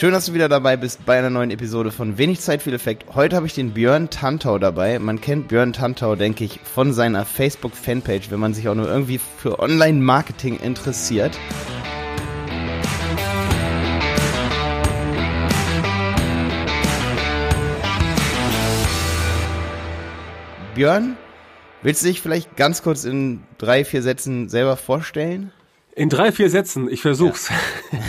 Schön, dass du wieder dabei bist bei einer neuen Episode von Wenig Zeit, viel Effekt. Heute habe ich den Björn Tantau dabei. Man kennt Björn Tantau, denke ich, von seiner Facebook-Fanpage, wenn man sich auch nur irgendwie für Online-Marketing interessiert. Björn, willst du dich vielleicht ganz kurz in drei, vier Sätzen selber vorstellen? In drei, vier Sätzen, ich versuch's.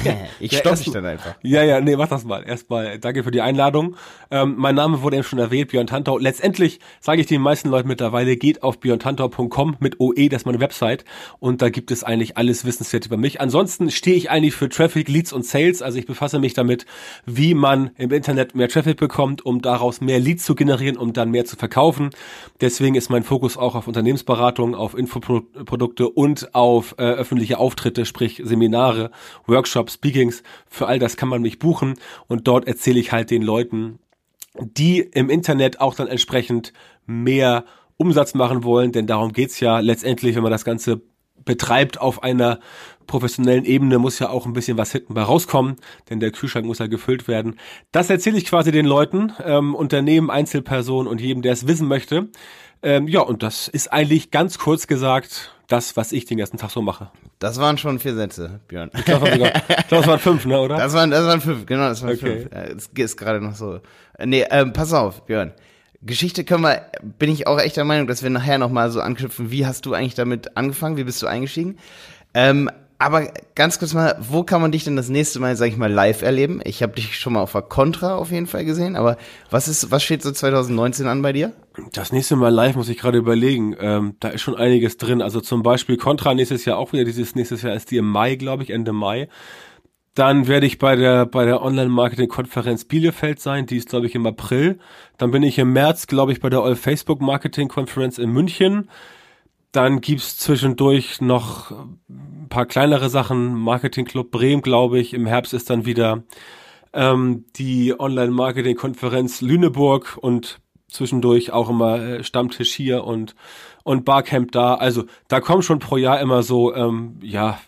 Ja. ich stopp dich dann einfach. Ja, ja, nee, mach das mal. Erstmal danke für die Einladung. Ähm, mein Name wurde eben schon erwähnt, Björn Tantau. Letztendlich sage ich den meisten Leuten mittlerweile, geht auf björntantau.com mit OE, das ist meine Website. Und da gibt es eigentlich alles Wissenswerte über mich. Ansonsten stehe ich eigentlich für Traffic, Leads und Sales. Also ich befasse mich damit, wie man im Internet mehr Traffic bekommt, um daraus mehr Leads zu generieren, um dann mehr zu verkaufen. Deswegen ist mein Fokus auch auf Unternehmensberatung, auf Infoprodukte und auf äh, öffentliche Auftritte Auftritte, sprich Seminare, Workshops, Speakings, für all das kann man mich buchen und dort erzähle ich halt den Leuten, die im Internet auch dann entsprechend mehr Umsatz machen wollen, denn darum geht's ja letztendlich, wenn man das Ganze betreibt auf einer professionellen Ebene, muss ja auch ein bisschen was hinten bei rauskommen, denn der Kühlschrank muss ja gefüllt werden. Das erzähle ich quasi den Leuten, ähm, Unternehmen, Einzelpersonen und jedem, der es wissen möchte. Ähm, ja, und das ist eigentlich ganz kurz gesagt das, was ich den ganzen Tag so mache. Das waren schon vier Sätze, Björn. Ich glaube, das waren fünf, ne, oder? Das waren, das waren fünf, genau, das waren okay. fünf. Es ist gerade noch so. Äh, nee, ähm, pass auf, Björn. Geschichte können wir, bin ich auch echt der Meinung, dass wir nachher nochmal so anknüpfen. Wie hast du eigentlich damit angefangen? Wie bist du eingestiegen? Ähm, aber ganz kurz mal, wo kann man dich denn das nächste Mal, sag ich mal, live erleben? Ich habe dich schon mal auf der Contra auf jeden Fall gesehen, aber was ist, was steht so 2019 an bei dir? Das nächste Mal live muss ich gerade überlegen. Ähm, da ist schon einiges drin. Also zum Beispiel Contra nächstes Jahr auch wieder. Dieses nächstes Jahr ist die im Mai, glaube ich, Ende Mai. Dann werde ich bei der bei der Online-Marketing-Konferenz Bielefeld sein. Die ist, glaube ich, im April. Dann bin ich im März, glaube ich, bei der All Facebook Marketing-Konferenz in München. Dann gibt's zwischendurch noch ein paar kleinere Sachen. Marketing Club Bremen, glaube ich. Im Herbst ist dann wieder ähm, die Online-Marketing-Konferenz Lüneburg und zwischendurch auch immer äh, Stammtisch hier und und Barcamp da. Also da kommen schon pro Jahr immer so ähm, ja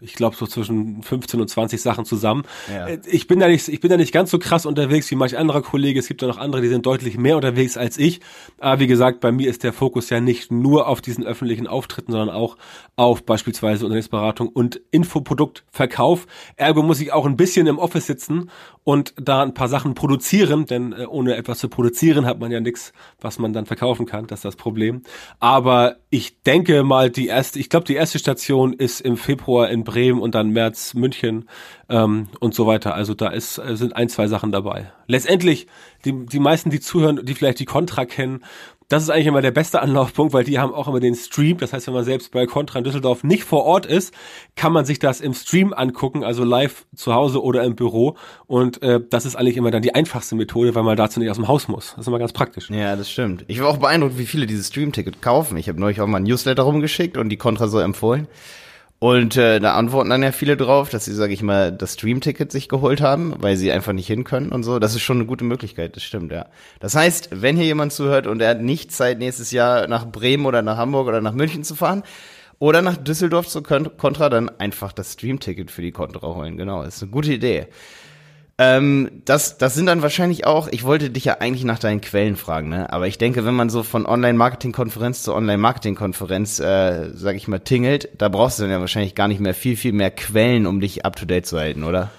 ich glaube, so zwischen 15 und 20 Sachen zusammen. Ja. Äh, ich bin da nicht, ich bin da nicht ganz so krass unterwegs wie manch anderer Kollege. Es gibt ja noch andere, die sind deutlich mehr unterwegs als ich. Aber wie gesagt, bei mir ist der Fokus ja nicht nur auf diesen öffentlichen Auftritten, sondern auch auf beispielsweise Unternehmensberatung und Infoproduktverkauf. Ergo muss ich auch ein bisschen im Office sitzen und da ein paar Sachen produzieren, denn äh, ohne etwas zu produzieren hat man ja nichts, was man dann verkaufen kann. Das ist das Problem. Aber ich denke mal, die erste, ich glaube, die erste Station ist im Februar in Bremen und dann März München ähm, und so weiter. Also da ist, äh, sind ein, zwei Sachen dabei. Letztendlich, die, die meisten, die zuhören, die vielleicht die Contra kennen, das ist eigentlich immer der beste Anlaufpunkt, weil die haben auch immer den Stream. Das heißt, wenn man selbst bei Contra in Düsseldorf nicht vor Ort ist, kann man sich das im Stream angucken, also live zu Hause oder im Büro. Und äh, das ist eigentlich immer dann die einfachste Methode, weil man dazu nicht aus dem Haus muss. Das ist immer ganz praktisch. Ja, das stimmt. Ich war auch beeindruckt, wie viele dieses Stream-Ticket kaufen. Ich habe neulich auch mal ein Newsletter rumgeschickt und die Contra so empfohlen. Und äh, da antworten dann ja viele drauf, dass sie, sage ich mal, das Stream-Ticket sich geholt haben, weil sie einfach nicht hin können und so. Das ist schon eine gute Möglichkeit, das stimmt, ja. Das heißt, wenn hier jemand zuhört und er hat nicht Zeit, nächstes Jahr nach Bremen oder nach Hamburg oder nach München zu fahren oder nach Düsseldorf zu Contra, dann einfach das Stream-Ticket für die Contra holen. Genau, ist eine gute Idee. Ähm, das, das sind dann wahrscheinlich auch, ich wollte dich ja eigentlich nach deinen Quellen fragen, ne? aber ich denke, wenn man so von Online-Marketing-Konferenz zu Online-Marketing-Konferenz, äh, sag ich mal, tingelt, da brauchst du dann ja wahrscheinlich gar nicht mehr viel, viel mehr Quellen, um dich up-to-date zu halten, oder?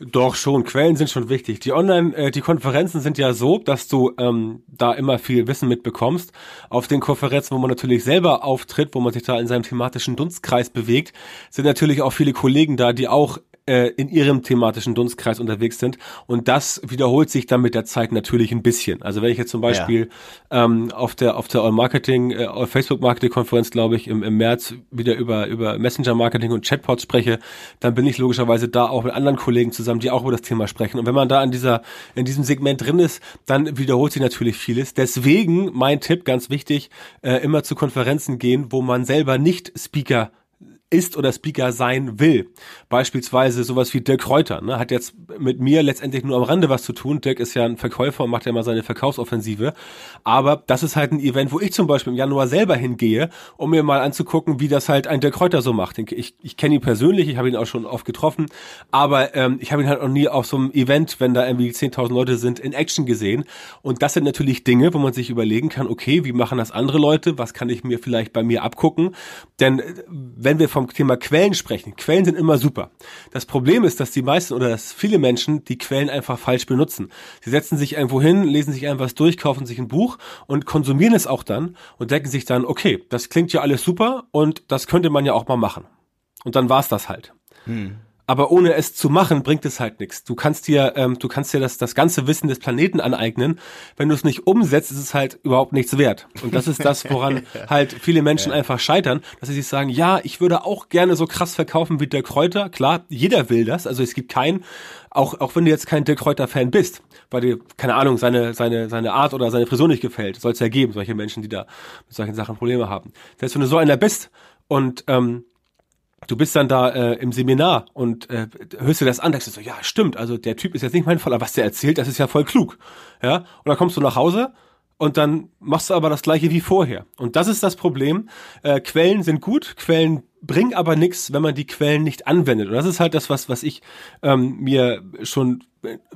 Doch schon, Quellen sind schon wichtig. Die Online, äh, die Konferenzen sind ja so, dass du ähm, da immer viel Wissen mitbekommst. Auf den Konferenzen, wo man natürlich selber auftritt, wo man sich da in seinem thematischen Dunstkreis bewegt, sind natürlich auch viele Kollegen da, die auch äh, in ihrem thematischen Dunstkreis unterwegs sind. Und das wiederholt sich dann mit der Zeit natürlich ein bisschen. Also wenn ich jetzt zum Beispiel ja. ähm, auf der auf der All Marketing, äh, All Facebook Marketing Konferenz, glaube ich, im, im März wieder über über Messenger Marketing und Chatbots spreche, dann bin ich logischerweise da auch mit anderen Kollegen zusammen, die auch über das Thema sprechen. Und wenn man da in dieser in diesem Segment drin ist, dann wiederholt sich natürlich vieles. Deswegen mein Tipp, ganz wichtig, äh, immer zu Konferenzen gehen, wo man selber nicht Speaker ist oder Speaker sein will. Beispielsweise sowas wie Dirk Kräuter, ne, hat jetzt mit mir letztendlich nur am Rande was zu tun. Dirk ist ja ein Verkäufer und macht ja mal seine Verkaufsoffensive. Aber das ist halt ein Event, wo ich zum Beispiel im Januar selber hingehe, um mir mal anzugucken, wie das halt ein Dirk Kräuter so macht. Ich, ich kenne ihn persönlich, ich habe ihn auch schon oft getroffen, aber ähm, ich habe ihn halt noch nie auf so einem Event, wenn da irgendwie 10.000 Leute sind, in Action gesehen. Und das sind natürlich Dinge, wo man sich überlegen kann, okay, wie machen das andere Leute? Was kann ich mir vielleicht bei mir abgucken? Denn äh, wenn wir vom Thema Quellen sprechen, Quellen sind immer super. Das Problem ist, dass die meisten oder dass viele Menschen die Quellen einfach falsch benutzen. Sie setzen sich irgendwo hin, lesen sich einfach was durch, kaufen sich ein Buch und konsumieren es auch dann und denken sich dann, okay, das klingt ja alles super und das könnte man ja auch mal machen. Und dann war's das halt. Hm aber ohne es zu machen, bringt es halt nichts. Du kannst dir, ähm, du kannst dir das, das ganze Wissen des Planeten aneignen. Wenn du es nicht umsetzt, ist es halt überhaupt nichts wert. Und das ist das, woran halt viele Menschen ja. einfach scheitern, dass sie sich sagen, ja, ich würde auch gerne so krass verkaufen wie der Kräuter. Klar, jeder will das. Also es gibt keinen, auch, auch wenn du jetzt kein Dirk Kräuter-Fan bist, weil dir, keine Ahnung, seine, seine, seine Art oder seine Frisur nicht gefällt, soll es ja geben, solche Menschen, die da mit solchen Sachen Probleme haben. Selbst wenn du so einer bist und ähm, du bist dann da äh, im Seminar und äh, hörst dir das an, denkst du so, ja, stimmt, also der Typ ist jetzt nicht mein Fall, aber was der erzählt, das ist ja voll klug. Ja, und dann kommst du nach Hause und dann machst du aber das gleiche wie vorher. Und das ist das Problem. Äh, Quellen sind gut, Quellen bringen aber nichts, wenn man die Quellen nicht anwendet. Und das ist halt das, was, was ich ähm, mir schon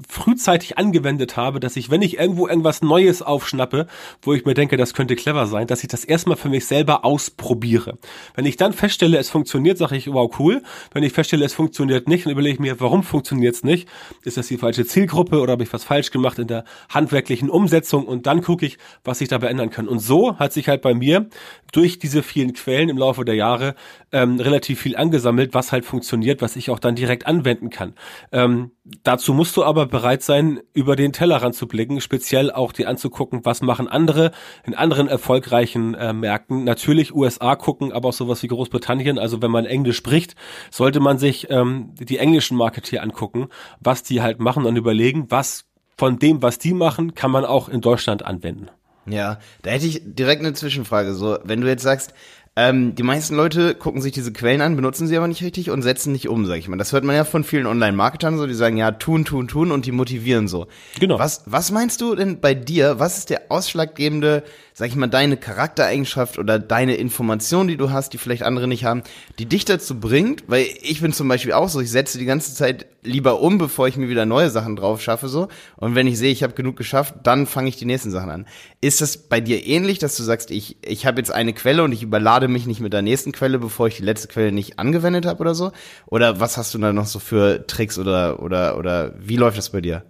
frühzeitig angewendet habe, dass ich, wenn ich irgendwo irgendwas Neues aufschnappe, wo ich mir denke, das könnte clever sein, dass ich das erstmal für mich selber ausprobiere. Wenn ich dann feststelle, es funktioniert, sage ich, wow, cool. Wenn ich feststelle, es funktioniert nicht, dann überlege ich mir, warum funktioniert es nicht? Ist das die falsche Zielgruppe oder habe ich was falsch gemacht in der handwerklichen Umsetzung? Und dann gucke ich, was ich dabei ändern kann. Und so hat sich halt bei mir durch diese vielen Quellen im Laufe der Jahre ähm, relativ viel angesammelt, was halt funktioniert, was ich auch dann direkt anwenden kann. Ähm, dazu musst du aber bereit sein, über den Tellerrand zu blicken, speziell auch dir anzugucken, was machen andere in anderen erfolgreichen äh, Märkten. Natürlich USA gucken, aber auch sowas wie Großbritannien. Also wenn man Englisch spricht, sollte man sich ähm, die englischen Marketeer angucken, was die halt machen und überlegen, was von dem, was die machen, kann man auch in Deutschland anwenden. Ja, da hätte ich direkt eine Zwischenfrage. So, wenn du jetzt sagst, ähm, die meisten Leute gucken sich diese Quellen an, benutzen sie aber nicht richtig und setzen nicht um, sag ich mal. Das hört man ja von vielen Online-Marketern so, die sagen, ja, tun, tun, tun und die motivieren so. Genau. Was, was meinst du denn bei dir? Was ist der ausschlaggebende sag ich mal, deine Charaktereigenschaft oder deine Information, die du hast, die vielleicht andere nicht haben, die dich dazu bringt, weil ich bin zum Beispiel auch so, ich setze die ganze Zeit lieber um, bevor ich mir wieder neue Sachen drauf schaffe, so. Und wenn ich sehe, ich habe genug geschafft, dann fange ich die nächsten Sachen an. Ist das bei dir ähnlich, dass du sagst, ich, ich habe jetzt eine Quelle und ich überlade mich nicht mit der nächsten Quelle, bevor ich die letzte Quelle nicht angewendet habe oder so? Oder was hast du da noch so für Tricks oder, oder, oder wie läuft das bei dir?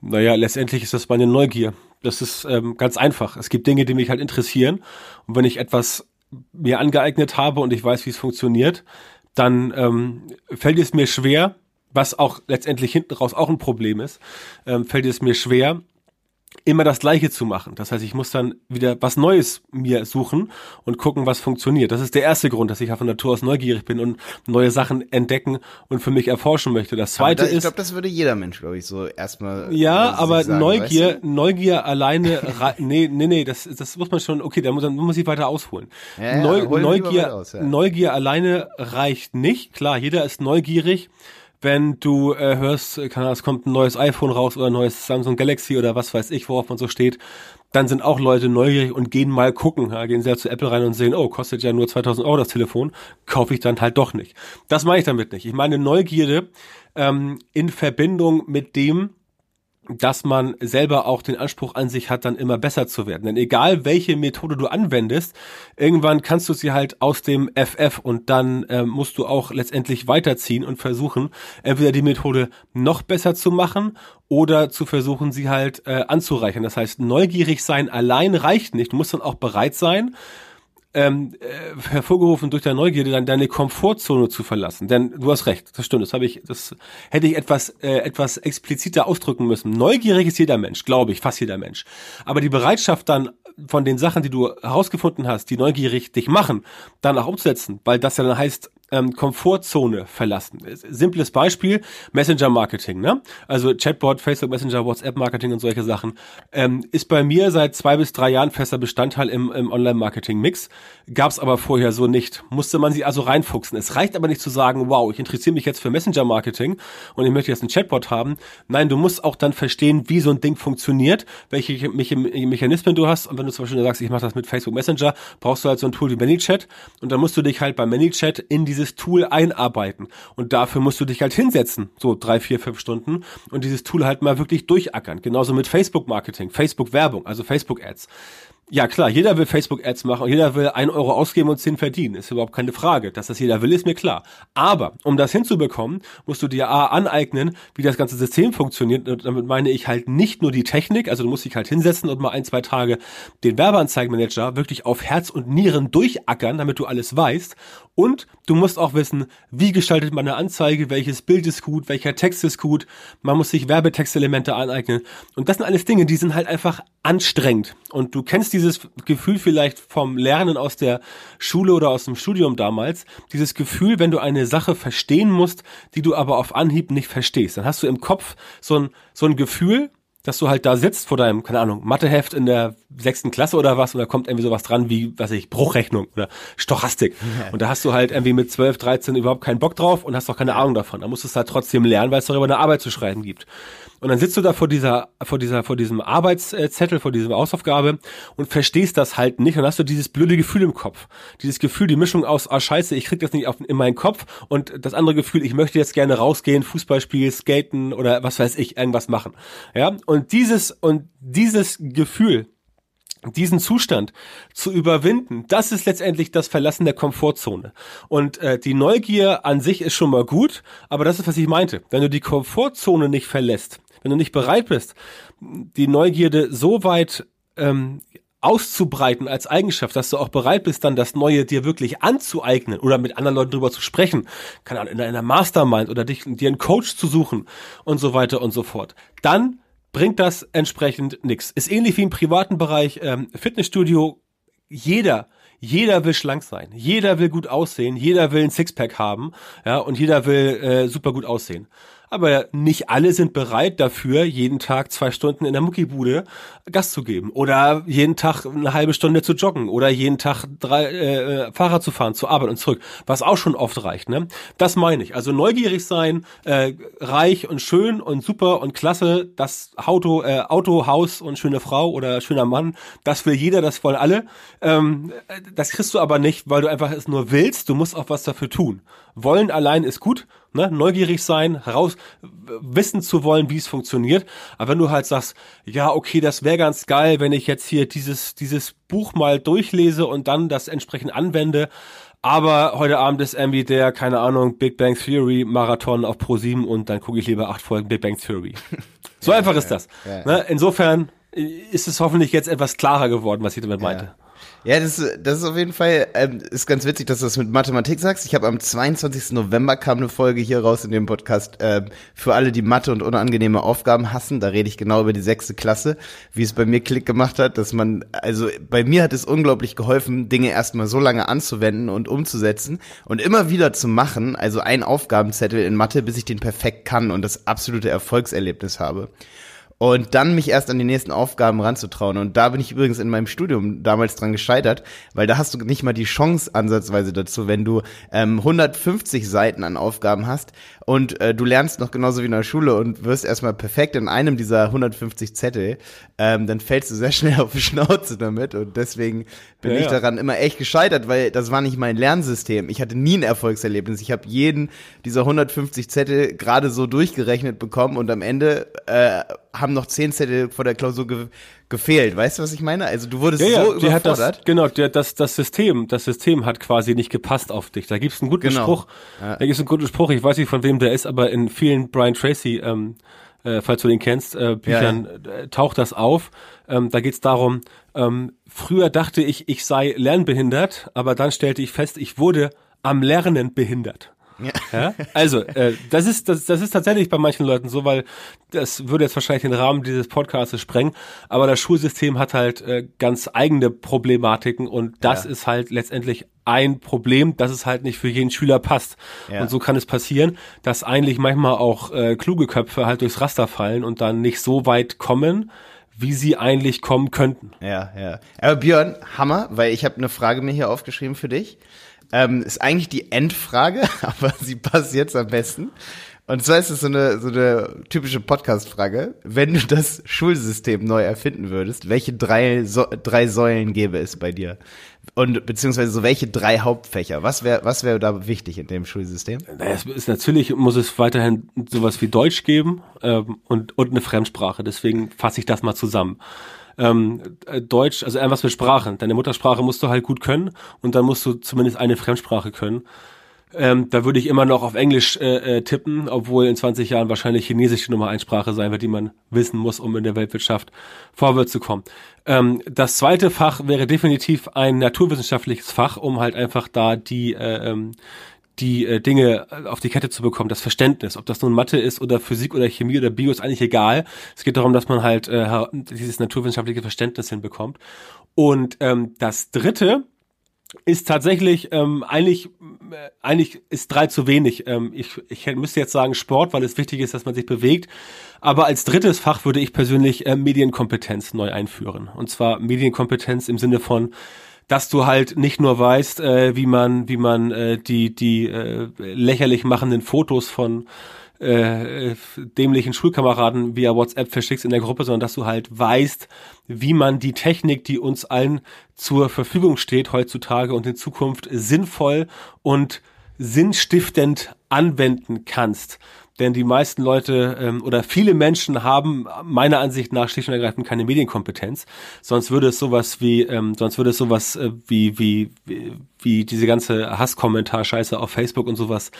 Naja, letztendlich ist das meine Neugier. Das ist ähm, ganz einfach. Es gibt Dinge, die mich halt interessieren. Und wenn ich etwas mir angeeignet habe und ich weiß, wie es funktioniert, dann ähm, fällt es mir schwer, was auch letztendlich hinten raus auch ein Problem ist, ähm, fällt es mir schwer, immer das Gleiche zu machen. Das heißt, ich muss dann wieder was Neues mir suchen und gucken, was funktioniert. Das ist der erste Grund, dass ich ja von Natur aus neugierig bin und neue Sachen entdecken und für mich erforschen möchte. Das zweite da, ich ist. Ich glaube, das würde jeder Mensch, glaube ich, so erstmal. Ja, aber sagen, Neugier, weißt du? Neugier alleine, nee, nee, nee, das, das muss man schon, okay, dann muss, dann muss ich weiter ausholen. Ja, ja, Neu, Neugier, aus, ja. Neugier alleine reicht nicht. Klar, jeder ist neugierig wenn du äh, hörst, kann, es kommt ein neues iPhone raus oder ein neues Samsung Galaxy oder was weiß ich, worauf man so steht, dann sind auch Leute neugierig und gehen mal gucken. Ja, gehen ja zu Apple rein und sehen, oh, kostet ja nur 2000 Euro das Telefon, kaufe ich dann halt doch nicht. Das meine ich damit nicht. Ich meine Neugierde ähm, in Verbindung mit dem, dass man selber auch den Anspruch an sich hat, dann immer besser zu werden. Denn egal welche Methode du anwendest, irgendwann kannst du sie halt aus dem FF und dann äh, musst du auch letztendlich weiterziehen und versuchen, entweder die Methode noch besser zu machen oder zu versuchen, sie halt äh, anzureichern. Das heißt, neugierig sein allein reicht nicht. Du musst dann auch bereit sein, ähm, äh, hervorgerufen durch deine Neugierde, dann deine Komfortzone zu verlassen. Denn du hast recht, das stimmt, das habe ich, das hätte ich etwas, äh, etwas expliziter ausdrücken müssen. Neugierig ist jeder Mensch, glaube ich, fast jeder Mensch. Aber die Bereitschaft dann von den Sachen, die du herausgefunden hast, die neugierig dich machen, dann auch umzusetzen, weil das ja dann heißt, ähm, Komfortzone verlassen. Simples Beispiel, Messenger-Marketing, ne? Also Chatbot, Facebook Messenger, WhatsApp-Marketing und solche Sachen, ähm, ist bei mir seit zwei bis drei Jahren fester Bestandteil im, im Online-Marketing-Mix. Gab es aber vorher so nicht. Musste man sich also reinfuchsen. Es reicht aber nicht zu sagen, wow, ich interessiere mich jetzt für Messenger-Marketing und ich möchte jetzt einen Chatbot haben. Nein, du musst auch dann verstehen, wie so ein Ding funktioniert, welche Mechanismen du hast. Und wenn du zum Beispiel sagst, ich mache das mit Facebook Messenger, brauchst du halt so ein Tool wie ManyChat und dann musst du dich halt bei ManyChat in diese dieses Tool einarbeiten. Und dafür musst du dich halt hinsetzen, so drei, vier, fünf Stunden und dieses Tool halt mal wirklich durchackern. Genauso mit Facebook-Marketing, Facebook-Werbung, also Facebook-Ads. Ja klar, jeder will Facebook-Ads machen und jeder will ein Euro ausgeben und zehn verdienen. Ist überhaupt keine Frage. Dass das jeder will, ist mir klar. Aber um das hinzubekommen, musst du dir A aneignen, wie das ganze System funktioniert. Und damit meine ich halt nicht nur die Technik, also du musst dich halt hinsetzen und mal ein, zwei Tage den Werbeanzeigenmanager wirklich auf Herz und Nieren durchackern, damit du alles weißt. Und du musst auch wissen, wie gestaltet man eine Anzeige, welches Bild ist gut, welcher Text ist gut. Man muss sich Werbetextelemente aneignen. Und das sind alles Dinge, die sind halt einfach anstrengend. Und du kennst dieses Gefühl vielleicht vom Lernen aus der Schule oder aus dem Studium damals. Dieses Gefühl, wenn du eine Sache verstehen musst, die du aber auf Anhieb nicht verstehst. Dann hast du im Kopf so ein, so ein Gefühl, dass du halt da sitzt vor deinem, keine Ahnung, Matheheft in der sechsten Klasse oder was und da kommt irgendwie sowas dran wie, was weiß ich, Bruchrechnung oder Stochastik. Und da hast du halt irgendwie mit 12, 13 überhaupt keinen Bock drauf und hast auch keine Ahnung davon. Da musst du es halt trotzdem lernen, weil es darüber eine Arbeit zu schreiben gibt. Und dann sitzt du da vor dieser, vor dieser, vor diesem Arbeitszettel, vor dieser Hausaufgabe und verstehst das halt nicht. Und hast du dieses blöde Gefühl im Kopf. Dieses Gefühl, die Mischung aus, ah, scheiße, ich krieg das nicht auf, in meinen Kopf. Und das andere Gefühl, ich möchte jetzt gerne rausgehen, Fußball spielen, skaten oder was weiß ich, irgendwas machen. Ja. Und dieses, und dieses Gefühl, diesen Zustand zu überwinden, das ist letztendlich das Verlassen der Komfortzone. Und äh, die Neugier an sich ist schon mal gut, aber das ist, was ich meinte. Wenn du die Komfortzone nicht verlässt, wenn du nicht bereit bist, die Neugierde so weit ähm, auszubreiten als Eigenschaft, dass du auch bereit bist, dann das Neue dir wirklich anzueignen oder mit anderen Leuten drüber zu sprechen, keine Ahnung, in einer Mastermind oder dich, dir einen Coach zu suchen und so weiter und so fort, dann bringt das entsprechend nichts. Ist ähnlich wie im privaten Bereich ähm, Fitnessstudio. Jeder, jeder will schlank sein, jeder will gut aussehen, jeder will ein Sixpack haben, ja, und jeder will äh, super gut aussehen aber nicht alle sind bereit dafür, jeden Tag zwei Stunden in der Muckibude Gas zu geben oder jeden Tag eine halbe Stunde zu joggen oder jeden Tag drei äh, Fahrrad zu fahren zur Arbeit und zurück, was auch schon oft reicht. Ne? Das meine ich. Also neugierig sein, äh, reich und schön und super und klasse, das Auto, äh, Auto, Haus und schöne Frau oder schöner Mann, das will jeder, das wollen alle. Ähm, das kriegst du aber nicht, weil du einfach es nur willst. Du musst auch was dafür tun. Wollen allein ist gut ne, neugierig sein, heraus wissen zu wollen, wie es funktioniert. Aber wenn du halt sagst, ja, okay, das wäre ganz geil, wenn ich jetzt hier dieses, dieses Buch mal durchlese und dann das entsprechend anwende. Aber heute Abend ist irgendwie der, keine Ahnung, Big Bang Theory Marathon auf Pro 7 und dann gucke ich lieber acht Folgen Big Bang Theory. So ja, einfach ist das. Ja, ne? Insofern ist es hoffentlich jetzt etwas klarer geworden, was ich damit meinte. Ja, das, das ist auf jeden Fall, ähm, ist ganz witzig, dass du das mit Mathematik sagst. Ich habe am 22. November kam eine Folge hier raus in dem Podcast äh, für alle, die Mathe und unangenehme Aufgaben hassen. Da rede ich genau über die sechste Klasse, wie es bei mir Klick gemacht hat, dass man, also bei mir hat es unglaublich geholfen, Dinge erstmal so lange anzuwenden und umzusetzen und immer wieder zu machen, also ein Aufgabenzettel in Mathe, bis ich den perfekt kann und das absolute Erfolgserlebnis habe und dann mich erst an die nächsten Aufgaben ranzutrauen. Und da bin ich übrigens in meinem Studium damals dran gescheitert, weil da hast du nicht mal die Chance ansatzweise dazu, wenn du ähm, 150 Seiten an Aufgaben hast und äh, du lernst noch genauso wie in der Schule und wirst erstmal perfekt in einem dieser 150 Zettel, ähm, dann fällst du sehr schnell auf die Schnauze damit und deswegen bin ja, ich daran immer echt gescheitert, weil das war nicht mein Lernsystem. Ich hatte nie ein Erfolgserlebnis. Ich habe jeden dieser 150 Zettel gerade so durchgerechnet bekommen und am Ende äh, haben noch zehn Zettel vor der Klausur ge gefehlt. Weißt du, was ich meine? Also du wurdest ja, so ja, überfordert. Das, genau, der, das, das System, das System hat quasi nicht gepasst auf dich. Da gibt's einen guten genau. Spruch. Ja. Da gibt's einen guten Spruch. Ich weiß nicht, von wem der ist, aber in vielen Brian Tracy, ähm, äh, falls du den kennst, äh, Büchern ja, äh, taucht das auf. Ähm, da geht's darum, ähm, früher dachte ich, ich sei lernbehindert, aber dann stellte ich fest, ich wurde am Lernen behindert. Ja. ja? Also, äh, das ist das, das ist tatsächlich bei manchen Leuten so, weil das würde jetzt wahrscheinlich den Rahmen dieses Podcasts sprengen, aber das Schulsystem hat halt äh, ganz eigene Problematiken und das ja. ist halt letztendlich ein Problem, dass es halt nicht für jeden Schüler passt. Ja. Und so kann es passieren, dass eigentlich manchmal auch äh, kluge Köpfe halt durchs Raster fallen und dann nicht so weit kommen, wie sie eigentlich kommen könnten. Ja, ja. Aber Björn, Hammer, weil ich habe eine Frage mir hier aufgeschrieben für dich. Ähm, ist eigentlich die Endfrage, aber sie passt jetzt am besten. Und zwar ist es so eine, so eine typische Podcast-Frage. Wenn du das Schulsystem neu erfinden würdest, welche drei, so drei Säulen gäbe es bei dir? Und beziehungsweise so welche drei Hauptfächer? Was wäre was wäre da wichtig in dem Schulsystem? Naja, es ist natürlich muss es weiterhin sowas wie Deutsch geben ähm, und, und eine Fremdsprache. Deswegen fasse ich das mal zusammen ähm, äh, Deutsch, also irgendwas mit Sprachen. Deine Muttersprache musst du halt gut können und dann musst du zumindest eine Fremdsprache können. Ähm, da würde ich immer noch auf Englisch äh, äh, tippen, obwohl in 20 Jahren wahrscheinlich Chinesisch die Nummer 1 Sprache sein wird, die man wissen muss, um in der Weltwirtschaft vorwärts zu kommen. Ähm, das zweite Fach wäre definitiv ein naturwissenschaftliches Fach, um halt einfach da die äh, ähm, die äh, Dinge äh, auf die Kette zu bekommen, das Verständnis, ob das nun Mathe ist oder Physik oder Chemie oder Bio, ist eigentlich egal. Es geht darum, dass man halt äh, dieses naturwissenschaftliche Verständnis hinbekommt. Und ähm, das Dritte ist tatsächlich ähm, eigentlich äh, eigentlich ist drei zu wenig. Ähm, ich, ich müsste jetzt sagen Sport, weil es wichtig ist, dass man sich bewegt. Aber als drittes Fach würde ich persönlich äh, Medienkompetenz neu einführen. Und zwar Medienkompetenz im Sinne von dass du halt nicht nur weißt, äh, wie man, wie man äh, die, die äh, lächerlich machenden Fotos von äh, dämlichen Schulkameraden via WhatsApp verschickst in der Gruppe, sondern dass du halt weißt, wie man die Technik, die uns allen zur Verfügung steht heutzutage und in Zukunft sinnvoll und sinnstiftend anwenden kannst. Denn die meisten Leute ähm, oder viele Menschen haben meiner Ansicht nach schlicht und ergreifend keine Medienkompetenz. Sonst würde es sowas wie, ähm, sonst würde es sowas äh, wie, wie, wie, wie diese ganze Hasskommentar-Scheiße auf Facebook und sowas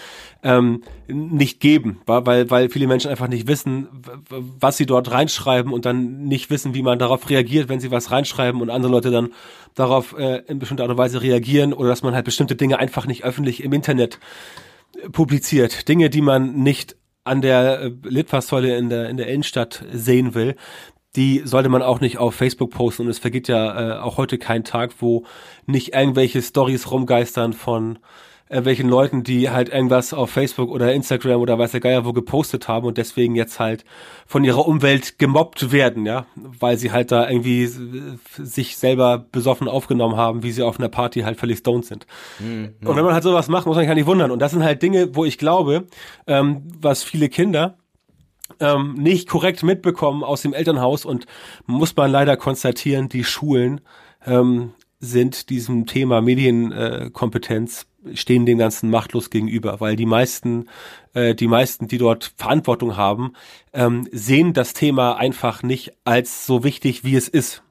ähm, nicht geben, weil, weil viele Menschen einfach nicht wissen, was sie dort reinschreiben und dann nicht wissen, wie man darauf reagiert, wenn sie was reinschreiben und andere Leute dann darauf äh, in bestimmter Art und Weise reagieren oder dass man halt bestimmte Dinge einfach nicht öffentlich im Internet publiziert. Dinge, die man nicht an der äh, Litfaßsäule in der, in der Innenstadt sehen will, die sollte man auch nicht auf Facebook posten. Und es vergeht ja äh, auch heute kein Tag, wo nicht irgendwelche Stories rumgeistern von welchen Leuten, die halt irgendwas auf Facebook oder Instagram oder weiß der Geier wo gepostet haben und deswegen jetzt halt von ihrer Umwelt gemobbt werden, ja, weil sie halt da irgendwie sich selber besoffen aufgenommen haben, wie sie auf einer Party halt völlig stoned sind. Mhm. Und wenn man halt sowas macht, muss man sich halt nicht wundern. Und das sind halt Dinge, wo ich glaube, ähm, was viele Kinder ähm, nicht korrekt mitbekommen aus dem Elternhaus und muss man leider konstatieren, die Schulen ähm, sind diesem Thema Medienkompetenz stehen dem Ganzen machtlos gegenüber, weil die meisten, äh, die meisten, die dort Verantwortung haben, ähm, sehen das Thema einfach nicht als so wichtig, wie es ist.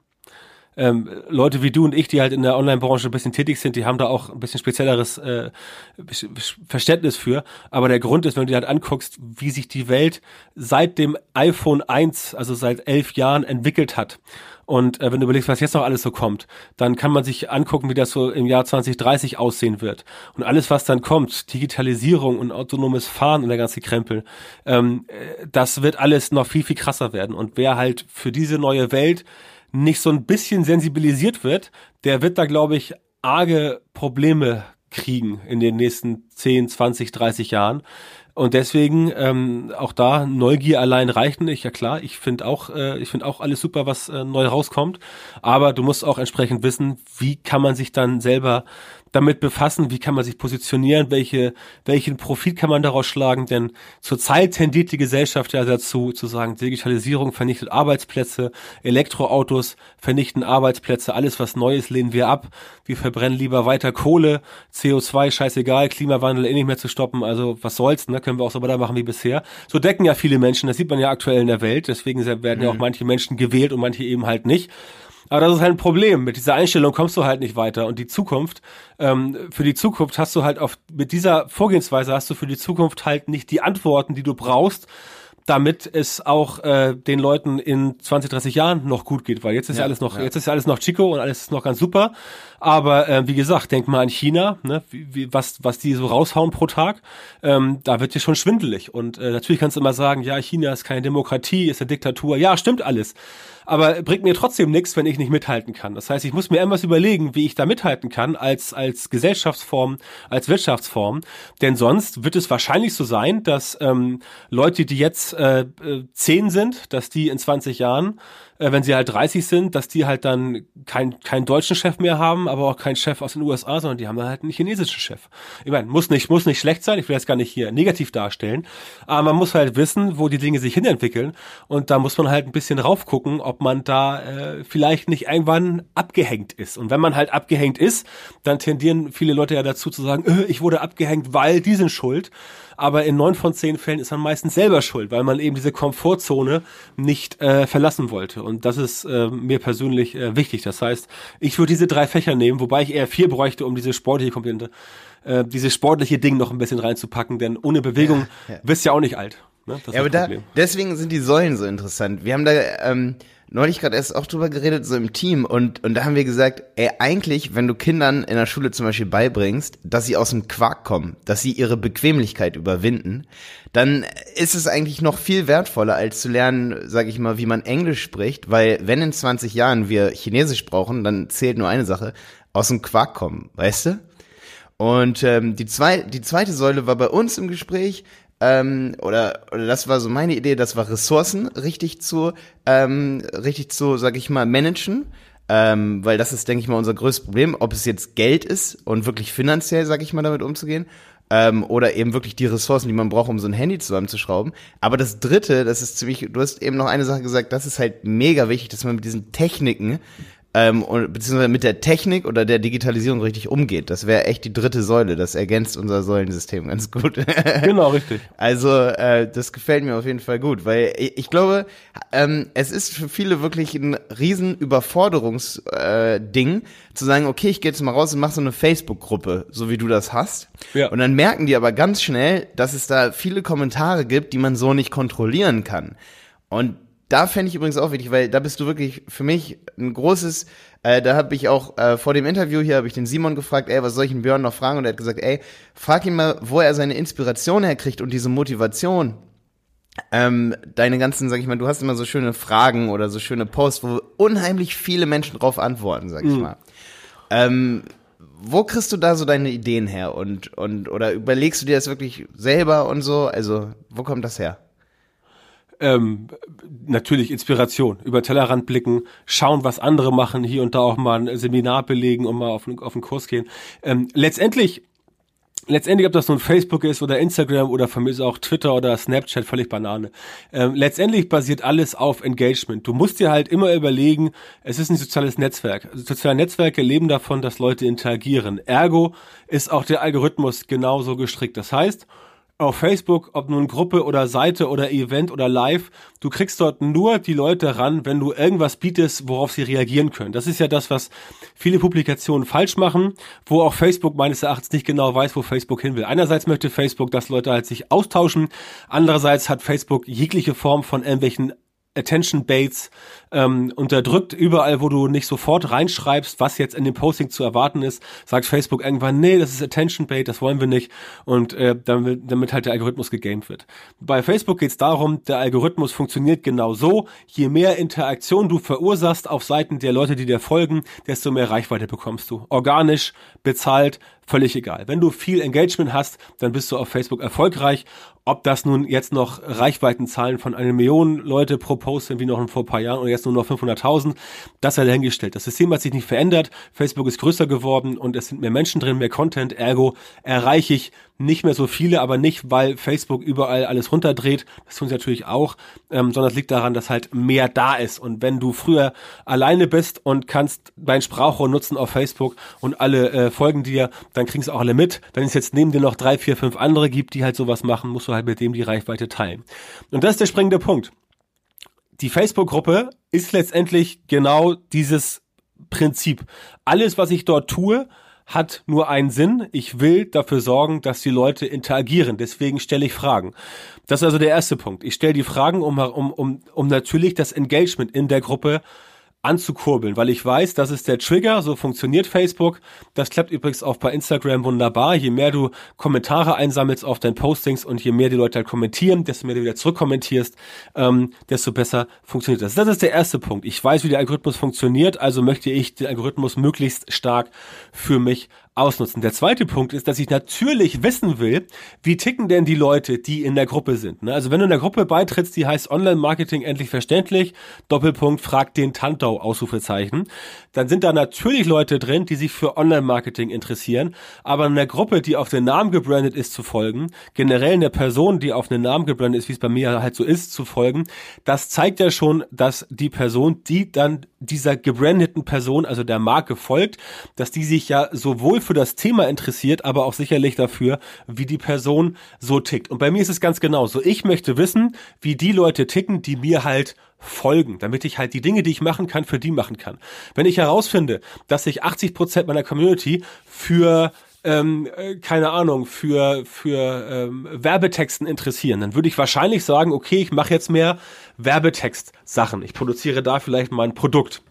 Ähm, Leute wie du und ich, die halt in der Online-Branche ein bisschen tätig sind, die haben da auch ein bisschen spezielleres äh, Verständnis für. Aber der Grund ist, wenn du dir halt anguckst, wie sich die Welt seit dem iPhone 1, also seit elf Jahren entwickelt hat und äh, wenn du überlegst, was jetzt noch alles so kommt, dann kann man sich angucken, wie das so im Jahr 2030 aussehen wird. Und alles, was dann kommt, Digitalisierung und autonomes Fahren und der ganze Krempel, ähm, äh, das wird alles noch viel, viel krasser werden. Und wer halt für diese neue Welt nicht so ein bisschen sensibilisiert wird, der wird da, glaube ich, arge Probleme kriegen in den nächsten 10, 20, 30 Jahren. Und deswegen ähm, auch da Neugier allein reicht nicht. Ja klar, ich finde auch, äh, ich finde auch alles super, was äh, neu rauskommt. Aber du musst auch entsprechend wissen, wie kann man sich dann selber damit befassen, wie kann man sich positionieren, welche, welchen Profit kann man daraus schlagen, denn zurzeit tendiert die Gesellschaft ja dazu, zu sagen, Digitalisierung vernichtet Arbeitsplätze, Elektroautos vernichten Arbeitsplätze, alles was Neues lehnen wir ab, wir verbrennen lieber weiter Kohle, CO2, scheißegal, Klimawandel eh nicht mehr zu stoppen, also was soll's, ne, können wir auch so weitermachen wie bisher. So decken ja viele Menschen, das sieht man ja aktuell in der Welt, deswegen werden ja auch mhm. manche Menschen gewählt und manche eben halt nicht. Aber das ist halt ein Problem. Mit dieser Einstellung kommst du halt nicht weiter. Und die Zukunft, ähm, für die Zukunft hast du halt auf, mit dieser Vorgehensweise hast du für die Zukunft halt nicht die Antworten, die du brauchst, damit es auch äh, den Leuten in 20, 30 Jahren noch gut geht, weil jetzt ist ja, ja alles noch, ja. jetzt ist ja alles noch Chico und alles ist noch ganz super, Aber äh, wie gesagt, denk mal an China, ne, wie, wie, was, was die so raushauen pro Tag. Ähm, da wird dir schon schwindelig. Und äh, natürlich kannst du immer sagen, ja, China ist keine Demokratie, ist eine Diktatur. Ja, stimmt alles aber bringt mir trotzdem nichts, wenn ich nicht mithalten kann. Das heißt, ich muss mir irgendwas überlegen, wie ich da mithalten kann als, als Gesellschaftsform, als Wirtschaftsform. Denn sonst wird es wahrscheinlich so sein, dass ähm, Leute, die jetzt äh, äh zehn sind, dass die in 20 Jahren äh, wenn sie halt 30 sind, dass die halt dann kein, keinen deutschen Chef mehr haben, aber auch keinen Chef aus den USA, sondern die haben dann halt einen chinesischen Chef. Ich meine, muss nicht, muss nicht schlecht sein, ich will das gar nicht hier negativ darstellen, aber man muss halt wissen, wo die Dinge sich hinentwickeln und da muss man halt ein bisschen raufgucken, ob man da äh, vielleicht nicht irgendwann abgehängt ist. Und wenn man halt abgehängt ist, dann tendieren viele Leute ja dazu zu sagen, äh, ich wurde abgehängt, weil die sind schuld aber in neun von zehn Fällen ist man meistens selber schuld, weil man eben diese Komfortzone nicht äh, verlassen wollte. Und das ist äh, mir persönlich äh, wichtig. Das heißt, ich würde diese drei Fächer nehmen, wobei ich eher vier bräuchte, um diese sportliche Komponente, äh, dieses sportliche Ding noch ein bisschen reinzupacken, denn ohne Bewegung ja, ja. wirst du ja auch nicht alt. Ne? ja, aber da, deswegen sind die Säulen so interessant. Wir haben da ähm, neulich gerade erst auch drüber geredet, so im Team, und, und da haben wir gesagt, ey, eigentlich, wenn du Kindern in der Schule zum Beispiel beibringst, dass sie aus dem Quark kommen, dass sie ihre Bequemlichkeit überwinden, dann ist es eigentlich noch viel wertvoller, als zu lernen, sage ich mal, wie man Englisch spricht, weil wenn in 20 Jahren wir Chinesisch brauchen, dann zählt nur eine Sache, aus dem Quark kommen, weißt du? Und ähm, die, zwei, die zweite Säule war bei uns im Gespräch, ähm, oder, oder das war so meine Idee, das war Ressourcen richtig zu, ähm, richtig zu, sag ich mal, managen. Ähm, weil das ist, denke ich mal, unser größtes Problem, ob es jetzt Geld ist und wirklich finanziell, sag ich mal, damit umzugehen, ähm, oder eben wirklich die Ressourcen, die man braucht, um so ein Handy zusammenzuschrauben. Aber das Dritte, das ist ziemlich, du hast eben noch eine Sache gesagt, das ist halt mega wichtig, dass man mit diesen Techniken ähm, und, beziehungsweise mit der Technik oder der Digitalisierung richtig umgeht. Das wäre echt die dritte Säule. Das ergänzt unser Säulensystem ganz gut. genau, richtig. Also äh, das gefällt mir auf jeden Fall gut, weil ich, ich glaube, ähm, es ist für viele wirklich ein riesen Überforderungsding, äh, zu sagen, okay, ich gehe jetzt mal raus und mache so eine Facebook-Gruppe, so wie du das hast. Ja. Und dann merken die aber ganz schnell, dass es da viele Kommentare gibt, die man so nicht kontrollieren kann. Und da fände ich übrigens auch wichtig, weil da bist du wirklich für mich ein großes, äh, da habe ich auch äh, vor dem Interview hier, habe ich den Simon gefragt, ey, was soll ich den Björn noch fragen? Und er hat gesagt, ey, frag ihn mal, wo er seine Inspiration herkriegt und diese Motivation. Ähm, deine ganzen, sag ich mal, du hast immer so schöne Fragen oder so schöne Posts, wo unheimlich viele Menschen drauf antworten, sag ich mhm. mal. Ähm, wo kriegst du da so deine Ideen her und, und, oder überlegst du dir das wirklich selber und so? Also, wo kommt das her? Ähm, natürlich Inspiration, über Tellerrand blicken, schauen, was andere machen, hier und da auch mal ein Seminar belegen und mal auf, auf einen Kurs gehen. Ähm, letztendlich letztendlich, ob das nun Facebook ist oder Instagram oder von mir ist auch Twitter oder Snapchat, völlig Banane. Ähm, letztendlich basiert alles auf Engagement. Du musst dir halt immer überlegen, es ist ein soziales Netzwerk. Soziale Netzwerke leben davon, dass Leute interagieren. Ergo ist auch der Algorithmus genauso gestrickt. Das heißt, auf Facebook, ob nun Gruppe oder Seite oder Event oder Live, du kriegst dort nur die Leute ran, wenn du irgendwas bietest, worauf sie reagieren können. Das ist ja das, was viele Publikationen falsch machen, wo auch Facebook meines Erachtens nicht genau weiß, wo Facebook hin will. Einerseits möchte Facebook, dass Leute halt sich austauschen, andererseits hat Facebook jegliche Form von irgendwelchen Attention Baits ähm, unterdrückt. Überall, wo du nicht sofort reinschreibst, was jetzt in dem Posting zu erwarten ist, sagt Facebook irgendwann, nee, das ist Attention Bait, das wollen wir nicht. Und äh, damit, damit halt der Algorithmus gegamed wird. Bei Facebook geht es darum, der Algorithmus funktioniert genau so. Je mehr Interaktion du verursachst auf Seiten der Leute, die dir folgen, desto mehr Reichweite bekommst du. Organisch, bezahlt, völlig egal. Wenn du viel Engagement hast, dann bist du auf Facebook erfolgreich. Ob das nun jetzt noch Reichweitenzahlen von einer Million Leute pro Post sind, wie noch vor ein paar Jahren oder jetzt nur noch 500.000, das sei dahingestellt. Das System hat sich nicht verändert. Facebook ist größer geworden und es sind mehr Menschen drin, mehr Content. Ergo erreiche ich nicht mehr so viele, aber nicht, weil Facebook überall alles runterdreht, das tun sie natürlich auch, ähm, sondern es liegt daran, dass halt mehr da ist. Und wenn du früher alleine bist und kannst dein Sprachrohr nutzen auf Facebook und alle äh, folgen dir, dann kriegen es auch alle mit. Wenn es jetzt neben dir noch drei, vier, fünf andere gibt, die halt sowas machen, musst du halt mit dem die Reichweite teilen. Und das ist der springende Punkt. Die Facebook-Gruppe ist letztendlich genau dieses Prinzip. Alles, was ich dort tue, hat nur einen Sinn. Ich will dafür sorgen, dass die Leute interagieren. Deswegen stelle ich Fragen. Das ist also der erste Punkt. Ich stelle die Fragen, um, um, um, um natürlich das Engagement in der Gruppe anzukurbeln, weil ich weiß, das ist der Trigger, so funktioniert Facebook. Das klappt übrigens auch bei Instagram wunderbar. Je mehr du Kommentare einsammelst auf deinen Postings und je mehr die Leute halt kommentieren, desto mehr du wieder zurückkommentierst, ähm, desto besser funktioniert das. Das ist der erste Punkt. Ich weiß, wie der Algorithmus funktioniert, also möchte ich den Algorithmus möglichst stark für mich ausnutzen. Der zweite Punkt ist, dass ich natürlich wissen will, wie ticken denn die Leute, die in der Gruppe sind. Ne? Also wenn du in der Gruppe beitrittst, die heißt Online-Marketing endlich verständlich, Doppelpunkt, frag den Tantau, Ausrufezeichen, dann sind da natürlich Leute drin, die sich für Online-Marketing interessieren, aber in der Gruppe, die auf den Namen gebrandet ist, zu folgen, generell in der Person, die auf den Namen gebrandet ist, wie es bei mir halt so ist, zu folgen, das zeigt ja schon, dass die Person, die dann dieser gebrandeten Person, also der Marke folgt, dass die sich ja sowohl für das Thema interessiert, aber auch sicherlich dafür, wie die Person so tickt. Und bei mir ist es ganz genauso. Ich möchte wissen, wie die Leute ticken, die mir halt folgen, damit ich halt die Dinge, die ich machen kann, für die machen kann. Wenn ich herausfinde, dass sich 80 Prozent meiner Community für ähm, äh, keine Ahnung, für, für ähm, Werbetexten interessieren, dann würde ich wahrscheinlich sagen, okay, ich mache jetzt mehr Werbetext-Sachen. Ich produziere da vielleicht mal ein Produkt.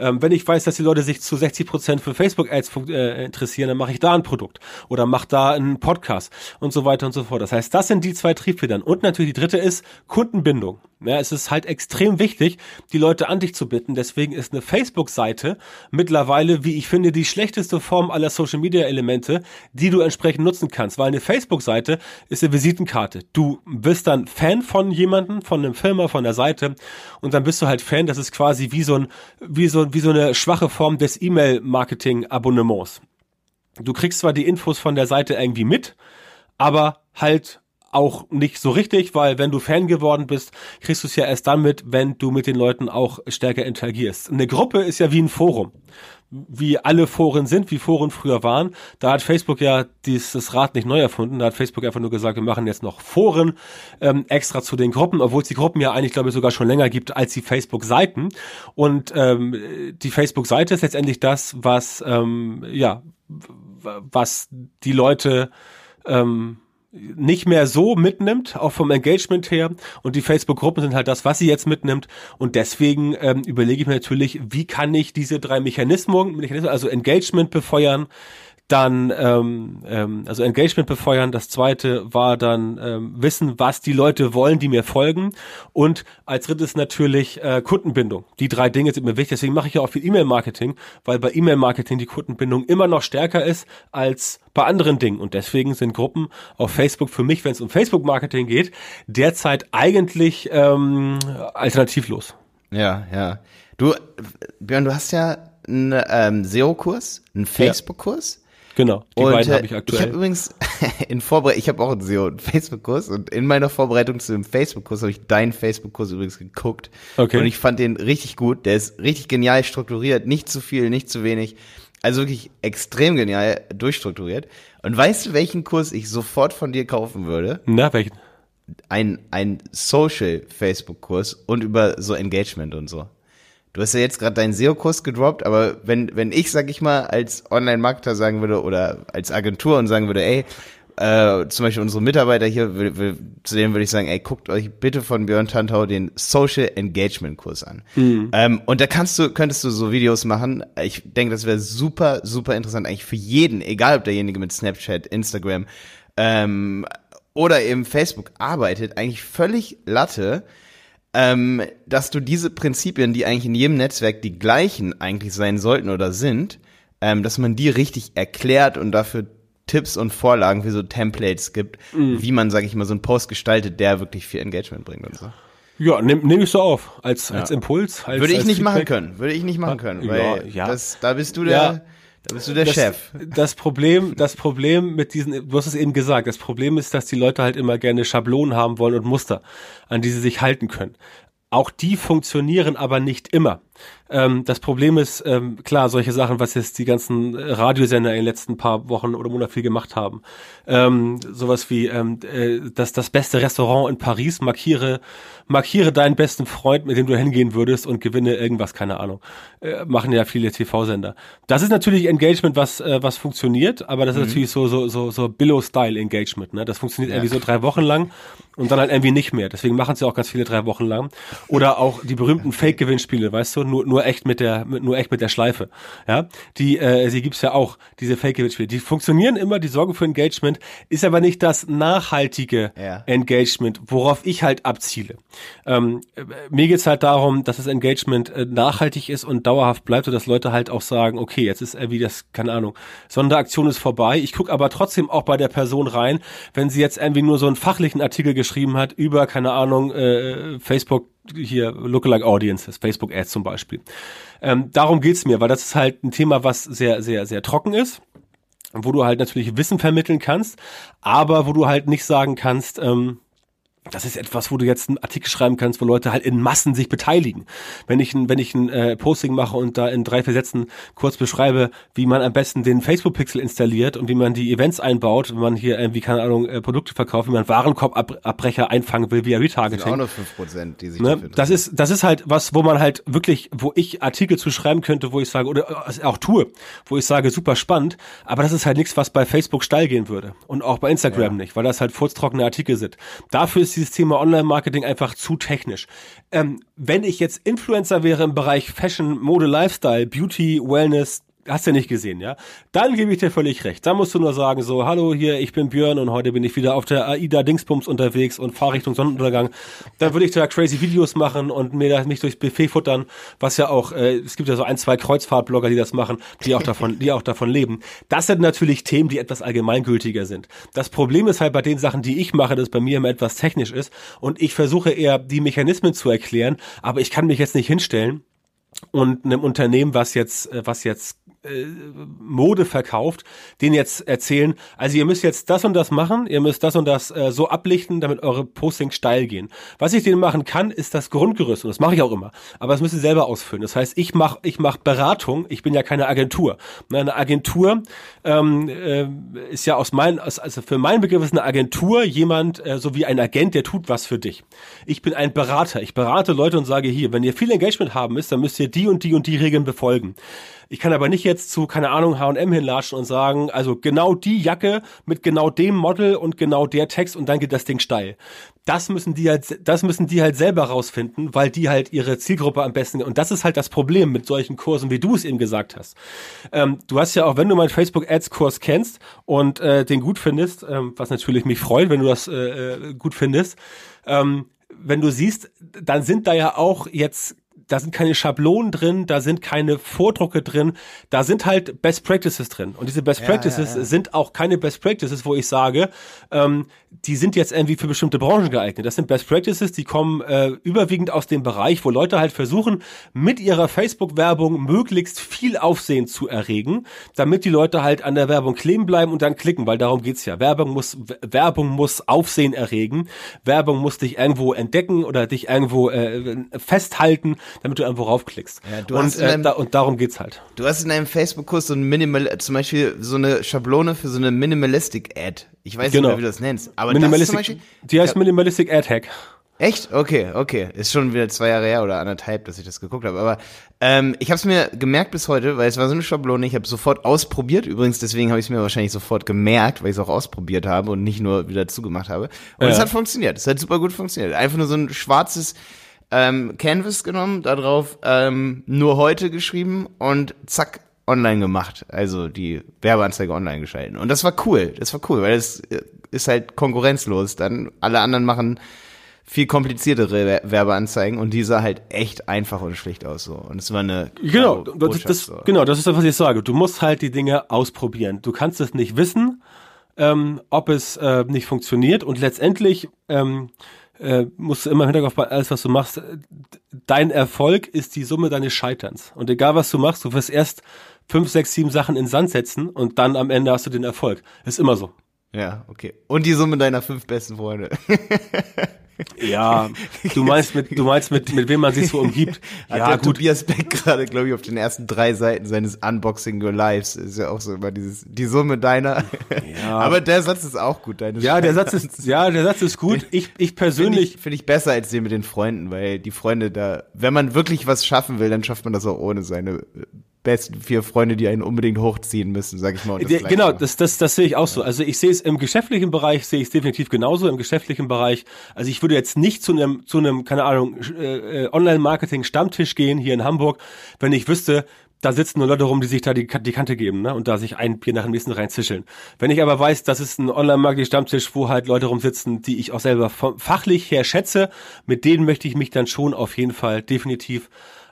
Ähm, wenn ich weiß, dass die Leute sich zu 60 Prozent für Facebook-Ads äh, interessieren, dann mache ich da ein Produkt oder mache da einen Podcast und so weiter und so fort. Das heißt, das sind die zwei Triebfedern. Und natürlich die dritte ist Kundenbindung. Ja, es ist halt extrem wichtig, die Leute an dich zu bitten. Deswegen ist eine Facebook-Seite mittlerweile, wie ich finde, die schlechteste Form aller Social-Media-Elemente, die du entsprechend nutzen kannst. Weil eine Facebook-Seite ist eine Visitenkarte. Du bist dann Fan von jemandem, von einem Firma, von der Seite und dann bist du halt Fan. Das ist quasi wie so ein, wie so, wie so eine schwache Form des E-Mail-Marketing-Abonnements. Du kriegst zwar die Infos von der Seite irgendwie mit, aber halt auch nicht so richtig, weil wenn du Fan geworden bist, kriegst du es ja erst dann mit, wenn du mit den Leuten auch stärker interagierst. Eine Gruppe ist ja wie ein Forum. Wie alle Foren sind, wie Foren früher waren. Da hat Facebook ja dieses Rad nicht neu erfunden. Da hat Facebook einfach nur gesagt, wir machen jetzt noch Foren ähm, extra zu den Gruppen, obwohl es die Gruppen ja eigentlich, glaube ich, sogar schon länger gibt als die Facebook-Seiten. Und ähm, die Facebook-Seite ist letztendlich das, was ähm, ja, was die Leute ähm, nicht mehr so mitnimmt, auch vom Engagement her. Und die Facebook-Gruppen sind halt das, was sie jetzt mitnimmt. Und deswegen ähm, überlege ich mir natürlich, wie kann ich diese drei Mechanismen, also Engagement befeuern, dann ähm, ähm, also Engagement befeuern. Das zweite war dann ähm, wissen, was die Leute wollen, die mir folgen. Und als drittes natürlich äh, Kundenbindung. Die drei Dinge sind mir wichtig. Deswegen mache ich ja auch viel E-Mail-Marketing, weil bei E-Mail-Marketing die Kundenbindung immer noch stärker ist als bei anderen Dingen. Und deswegen sind Gruppen auf Facebook für mich, wenn es um Facebook-Marketing geht, derzeit eigentlich ähm, alternativlos. Ja, ja. Du, Björn, du hast ja einen ähm, SEO-Kurs, einen Facebook-Kurs. Genau, die und, beiden habe ich aktuell. Ich habe übrigens in Vorbereitung, ich habe auch einen SEO Facebook-Kurs und in meiner Vorbereitung zu dem Facebook-Kurs habe ich deinen Facebook-Kurs übrigens geguckt. Okay. Und ich fand den richtig gut. Der ist richtig genial strukturiert, nicht zu viel, nicht zu wenig. Also wirklich extrem genial durchstrukturiert. Und weißt du, welchen Kurs ich sofort von dir kaufen würde? Na, welchen? Ein, ein Social Facebook-Kurs und über so Engagement und so. Du hast ja jetzt gerade deinen SEO-Kurs gedroppt, aber wenn, wenn ich, sag ich mal, als Online-Marketer sagen würde oder als Agentur und sagen würde, ey, äh, zum Beispiel unsere Mitarbeiter hier, zu denen würde ich sagen, ey, guckt euch bitte von Björn Tantau den Social Engagement Kurs an. Mhm. Ähm, und da kannst du, könntest du so Videos machen. Ich denke, das wäre super, super interessant eigentlich für jeden, egal ob derjenige mit Snapchat, Instagram ähm, oder eben Facebook arbeitet, eigentlich völlig Latte ähm, dass du diese Prinzipien, die eigentlich in jedem Netzwerk die gleichen eigentlich sein sollten oder sind, ähm, dass man die richtig erklärt und dafür Tipps und Vorlagen für so Templates gibt, mhm. wie man, sage ich mal, so einen Post gestaltet, der wirklich viel Engagement bringt und so. Ja, nehme nehm ich so auf, als, ja. als Impuls. Als, Würde ich als nicht Feedback. machen können, würde ich nicht machen können, weil ja, ja. Das, da bist du der, ja. Da bist du der das, Chef. Das Problem, das Problem mit diesen, du hast es eben gesagt, das Problem ist, dass die Leute halt immer gerne Schablonen haben wollen und Muster, an die sie sich halten können. Auch die funktionieren aber nicht immer. Ähm, das Problem ist, ähm, klar, solche Sachen, was jetzt die ganzen Radiosender in den letzten paar Wochen oder Monaten viel gemacht haben. Ähm, sowas wie ähm, äh, das, das beste Restaurant in Paris, markiere, markiere deinen besten Freund, mit dem du hingehen würdest und gewinne irgendwas, keine Ahnung. Äh, machen ja viele TV-Sender. Das ist natürlich Engagement, was, äh, was funktioniert, aber das ist mhm. natürlich so, so, so, so Billow-Style-Engagement. Ne? Das funktioniert ja. irgendwie so drei Wochen lang und dann halt irgendwie nicht mehr. Deswegen machen sie auch ganz viele drei Wochen lang. Oder auch die berühmten Fake-Gewinnspiele, weißt du? nur, nur echt mit der, nur echt mit der Schleife. Ja, die, äh, sie gibt's ja auch, diese Fake-Spiele. Die funktionieren immer, die sorgen für Engagement, ist aber nicht das nachhaltige ja. Engagement, worauf ich halt abziele. Ähm, mir geht's halt darum, dass das Engagement äh, nachhaltig ist und dauerhaft bleibt und dass Leute halt auch sagen, okay, jetzt ist irgendwie das, keine Ahnung, Sonderaktion ist vorbei. Ich gucke aber trotzdem auch bei der Person rein, wenn sie jetzt irgendwie nur so einen fachlichen Artikel geschrieben hat über, keine Ahnung, äh, Facebook hier Lookalike Audiences, Facebook Ads zum Beispiel. Ähm, darum geht's mir, weil das ist halt ein Thema, was sehr, sehr, sehr trocken ist, wo du halt natürlich Wissen vermitteln kannst, aber wo du halt nicht sagen kannst, ähm, das ist etwas, wo du jetzt einen Artikel schreiben kannst, wo Leute halt in Massen sich beteiligen. Wenn ich ein, wenn ich ein äh, Posting mache und da in drei, vier Sätzen kurz beschreibe, wie man am besten den Facebook-Pixel installiert und wie man die Events einbaut, wenn man hier irgendwie, keine Ahnung, äh, Produkte verkauft, wie man Warenkorbabbrecher einfangen will via Retargeting. Das sind auch nur fünf Prozent, die sich ne? Das ist, das ist halt was, wo man halt wirklich, wo ich Artikel zu schreiben könnte, wo ich sage, oder äh, auch tue, wo ich sage, super spannend, aber das ist halt nichts, was bei Facebook steil gehen würde. Und auch bei Instagram ja. nicht, weil das halt furztrockene Artikel sind. Dafür ist ist dieses Thema Online-Marketing einfach zu technisch. Ähm, wenn ich jetzt Influencer wäre im Bereich Fashion, Mode, Lifestyle, Beauty, Wellness, hast du nicht gesehen, ja? Dann gebe ich dir völlig recht. Da musst du nur sagen so, hallo hier, ich bin Björn und heute bin ich wieder auf der AIDA Dingsbums unterwegs und fahre Richtung Sonnenuntergang. Dann würde ich da crazy Videos machen und mir da mich durchs Buffet futtern, was ja auch, äh, es gibt ja so ein, zwei Kreuzfahrtblogger, die das machen, die auch davon, die auch davon leben. Das sind natürlich Themen, die etwas allgemeingültiger sind. Das Problem ist halt bei den Sachen, die ich mache, dass bei mir immer etwas technisch ist und ich versuche eher die Mechanismen zu erklären, aber ich kann mich jetzt nicht hinstellen und einem Unternehmen, was jetzt, äh, was jetzt äh, Mode verkauft, denen jetzt erzählen, also ihr müsst jetzt das und das machen, ihr müsst das und das äh, so ablichten, damit eure Postings steil gehen. Was ich denen machen kann, ist das Grundgerüst und das mache ich auch immer, aber das müssen sie selber ausfüllen. Das heißt, ich mache ich mach Beratung, ich bin ja keine Agentur. Eine Agentur ähm, äh, ist ja aus meinen, also für meinen Begriff ist eine Agentur jemand, äh, so wie ein Agent, der tut was für dich. Ich bin ein Berater, ich berate Leute und sage hier, wenn ihr viel Engagement haben müsst, dann müsst ihr die und die und die Regeln befolgen. Ich kann aber nicht jetzt zu, keine Ahnung, H&M hinlatschen und sagen, also genau die Jacke mit genau dem Model und genau der Text und dann geht das Ding steil. Das müssen die halt, das müssen die halt selber rausfinden, weil die halt ihre Zielgruppe am besten, und das ist halt das Problem mit solchen Kursen, wie du es eben gesagt hast. Ähm, du hast ja auch, wenn du meinen Facebook Ads Kurs kennst und äh, den gut findest, ähm, was natürlich mich freut, wenn du das äh, äh gut findest, ähm, wenn du siehst, dann sind da ja auch jetzt da sind keine Schablonen drin, da sind keine Vordrucke drin, da sind halt Best Practices drin. Und diese Best ja, Practices ja, ja. sind auch keine Best Practices, wo ich sage, ähm, die sind jetzt irgendwie für bestimmte Branchen geeignet. Das sind Best Practices, die kommen äh, überwiegend aus dem Bereich, wo Leute halt versuchen, mit ihrer Facebook-Werbung möglichst viel Aufsehen zu erregen, damit die Leute halt an der Werbung kleben bleiben und dann klicken, weil darum geht's ja. Werbung muss, Werbung muss Aufsehen erregen, Werbung muss dich irgendwo entdecken oder dich irgendwo äh, festhalten, damit du irgendwo raufklickst. Ja, du und, hast äh, deinem, da, und darum geht's halt. Du hast in deinem Facebook-Kurs so ein Minimal, zum Beispiel so eine Schablone für so eine Minimalistic-Ad. Ich weiß genau. nicht mehr, wie du das nennst. Aber Minimalistic, das zum Beispiel, die heißt Minimalistic Ad Hack. Echt? Okay, okay. Ist schon wieder zwei Jahre her oder anderthalb, dass ich das geguckt habe. Aber ähm, ich habe es mir gemerkt bis heute, weil es war so eine Schablone. Ich habe sofort ausprobiert. Übrigens, deswegen habe ich es mir wahrscheinlich sofort gemerkt, weil ich es auch ausprobiert habe und nicht nur wieder zugemacht habe. Und ja. es hat funktioniert. Es hat super gut funktioniert. Einfach nur so ein schwarzes ähm, Canvas genommen, darauf ähm, nur heute geschrieben und zack, online gemacht. Also die Werbeanzeige online geschalten. Und das war cool. Das war cool, weil es ist halt konkurrenzlos. Dann alle anderen machen viel kompliziertere Werbeanzeigen und die sah halt echt einfach und schlicht aus so. Und es war eine genau, das, das, so. genau, das ist das, was ich sage. Du musst halt die Dinge ausprobieren. Du kannst es nicht wissen, ähm, ob es äh, nicht funktioniert und letztendlich ähm, äh, musst du immer im Hinterkopf bei alles, was du machst, dein Erfolg ist die Summe deines Scheiterns. Und egal was du machst, du wirst erst fünf, sechs, sieben Sachen in Sand setzen und dann am Ende hast du den Erfolg. Ist immer so. Ja, okay. Und die Summe deiner fünf besten Freunde. Ja, du meinst mit, du meinst mit, mit wem man sich so umgibt. Hat ja, gut. Tobias Beck gerade, glaube ich, auf den ersten drei Seiten seines Unboxing Your Lives ist ja auch so immer dieses, die Summe deiner. Ja. Aber der Satz ist auch gut, deine Ja, der Satz ist, ja, der Satz ist gut. Ich, ich persönlich. Finde ich, find ich besser als den mit den Freunden, weil die Freunde da, wenn man wirklich was schaffen will, dann schafft man das auch ohne seine besten vier Freunde, die einen unbedingt hochziehen müssen, sag ich mal. Das genau, das, das, das sehe ich auch so. Also ich sehe es im geschäftlichen Bereich, sehe ich es definitiv genauso im geschäftlichen Bereich. Also ich würde jetzt nicht zu einem, zu einem, keine Ahnung, äh, Online-Marketing-Stammtisch gehen hier in Hamburg, wenn ich wüsste, da sitzen nur Leute rum, die sich da die, die Kante geben, ne? Und da sich ein Bier nach dem nächsten reinzischeln. Wenn ich aber weiß, das ist ein Online-Marketing-Stammtisch, wo halt Leute rumsitzen, die ich auch selber fachlich her schätze, mit denen möchte ich mich dann schon auf jeden Fall definitiv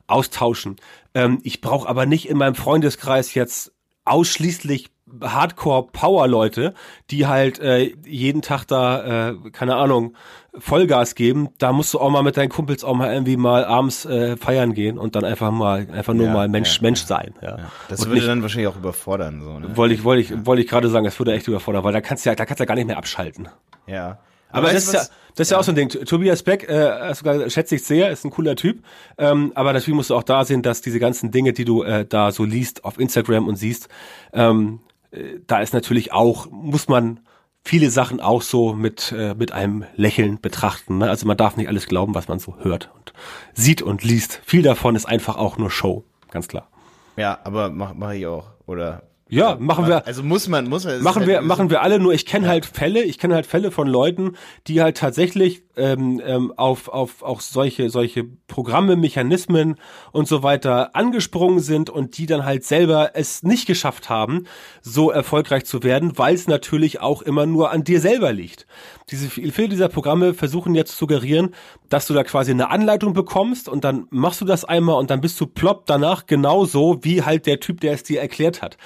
austauschen. Ähm, ich brauche aber nicht in meinem Freundeskreis jetzt ausschließlich Hardcore-Power-Leute, die halt äh, jeden Tag da, äh, keine Ahnung, Vollgas geben. Da musst du auch mal mit deinen Kumpels auch mal irgendwie mal abends äh, feiern gehen und dann einfach mal, einfach nur ja, mal Mensch, ja, Mensch sein. Ja. ja. Das und würde nicht, dann wahrscheinlich auch überfordern. So, ne? Wollte ich, wollte ich, wollte ich gerade sagen, das würde echt überfordern, weil da kannst du ja, da kannst du ja gar nicht mehr abschalten. Ja. Aber, das, ist ja, das ist ja, auch so ein Ding. Tobias Beck, äh, sogar schätze ich sehr, ist ein cooler Typ. Ähm, aber natürlich musst du auch da sehen, dass diese ganzen Dinge, die du äh, da so liest auf Instagram und siehst, ähm, äh, da ist natürlich auch, muss man viele Sachen auch so mit, äh, mit einem Lächeln betrachten. Ne? Also man darf nicht alles glauben, was man so hört und sieht und liest. Viel davon ist einfach auch nur Show, ganz klar. Ja, aber mach, mach ich auch. Oder ja, machen wir. Also muss man, muss man. Machen wir, halt machen wir alle. Nur ich kenne ja. halt Fälle. Ich kenne halt Fälle von Leuten, die halt tatsächlich ähm, ähm, auf auf auch solche solche Programme, Mechanismen und so weiter angesprungen sind und die dann halt selber es nicht geschafft haben, so erfolgreich zu werden, weil es natürlich auch immer nur an dir selber liegt. Diese viele dieser Programme versuchen jetzt zu suggerieren, dass du da quasi eine Anleitung bekommst und dann machst du das einmal und dann bist du plopp danach genauso wie halt der Typ, der es dir erklärt hat.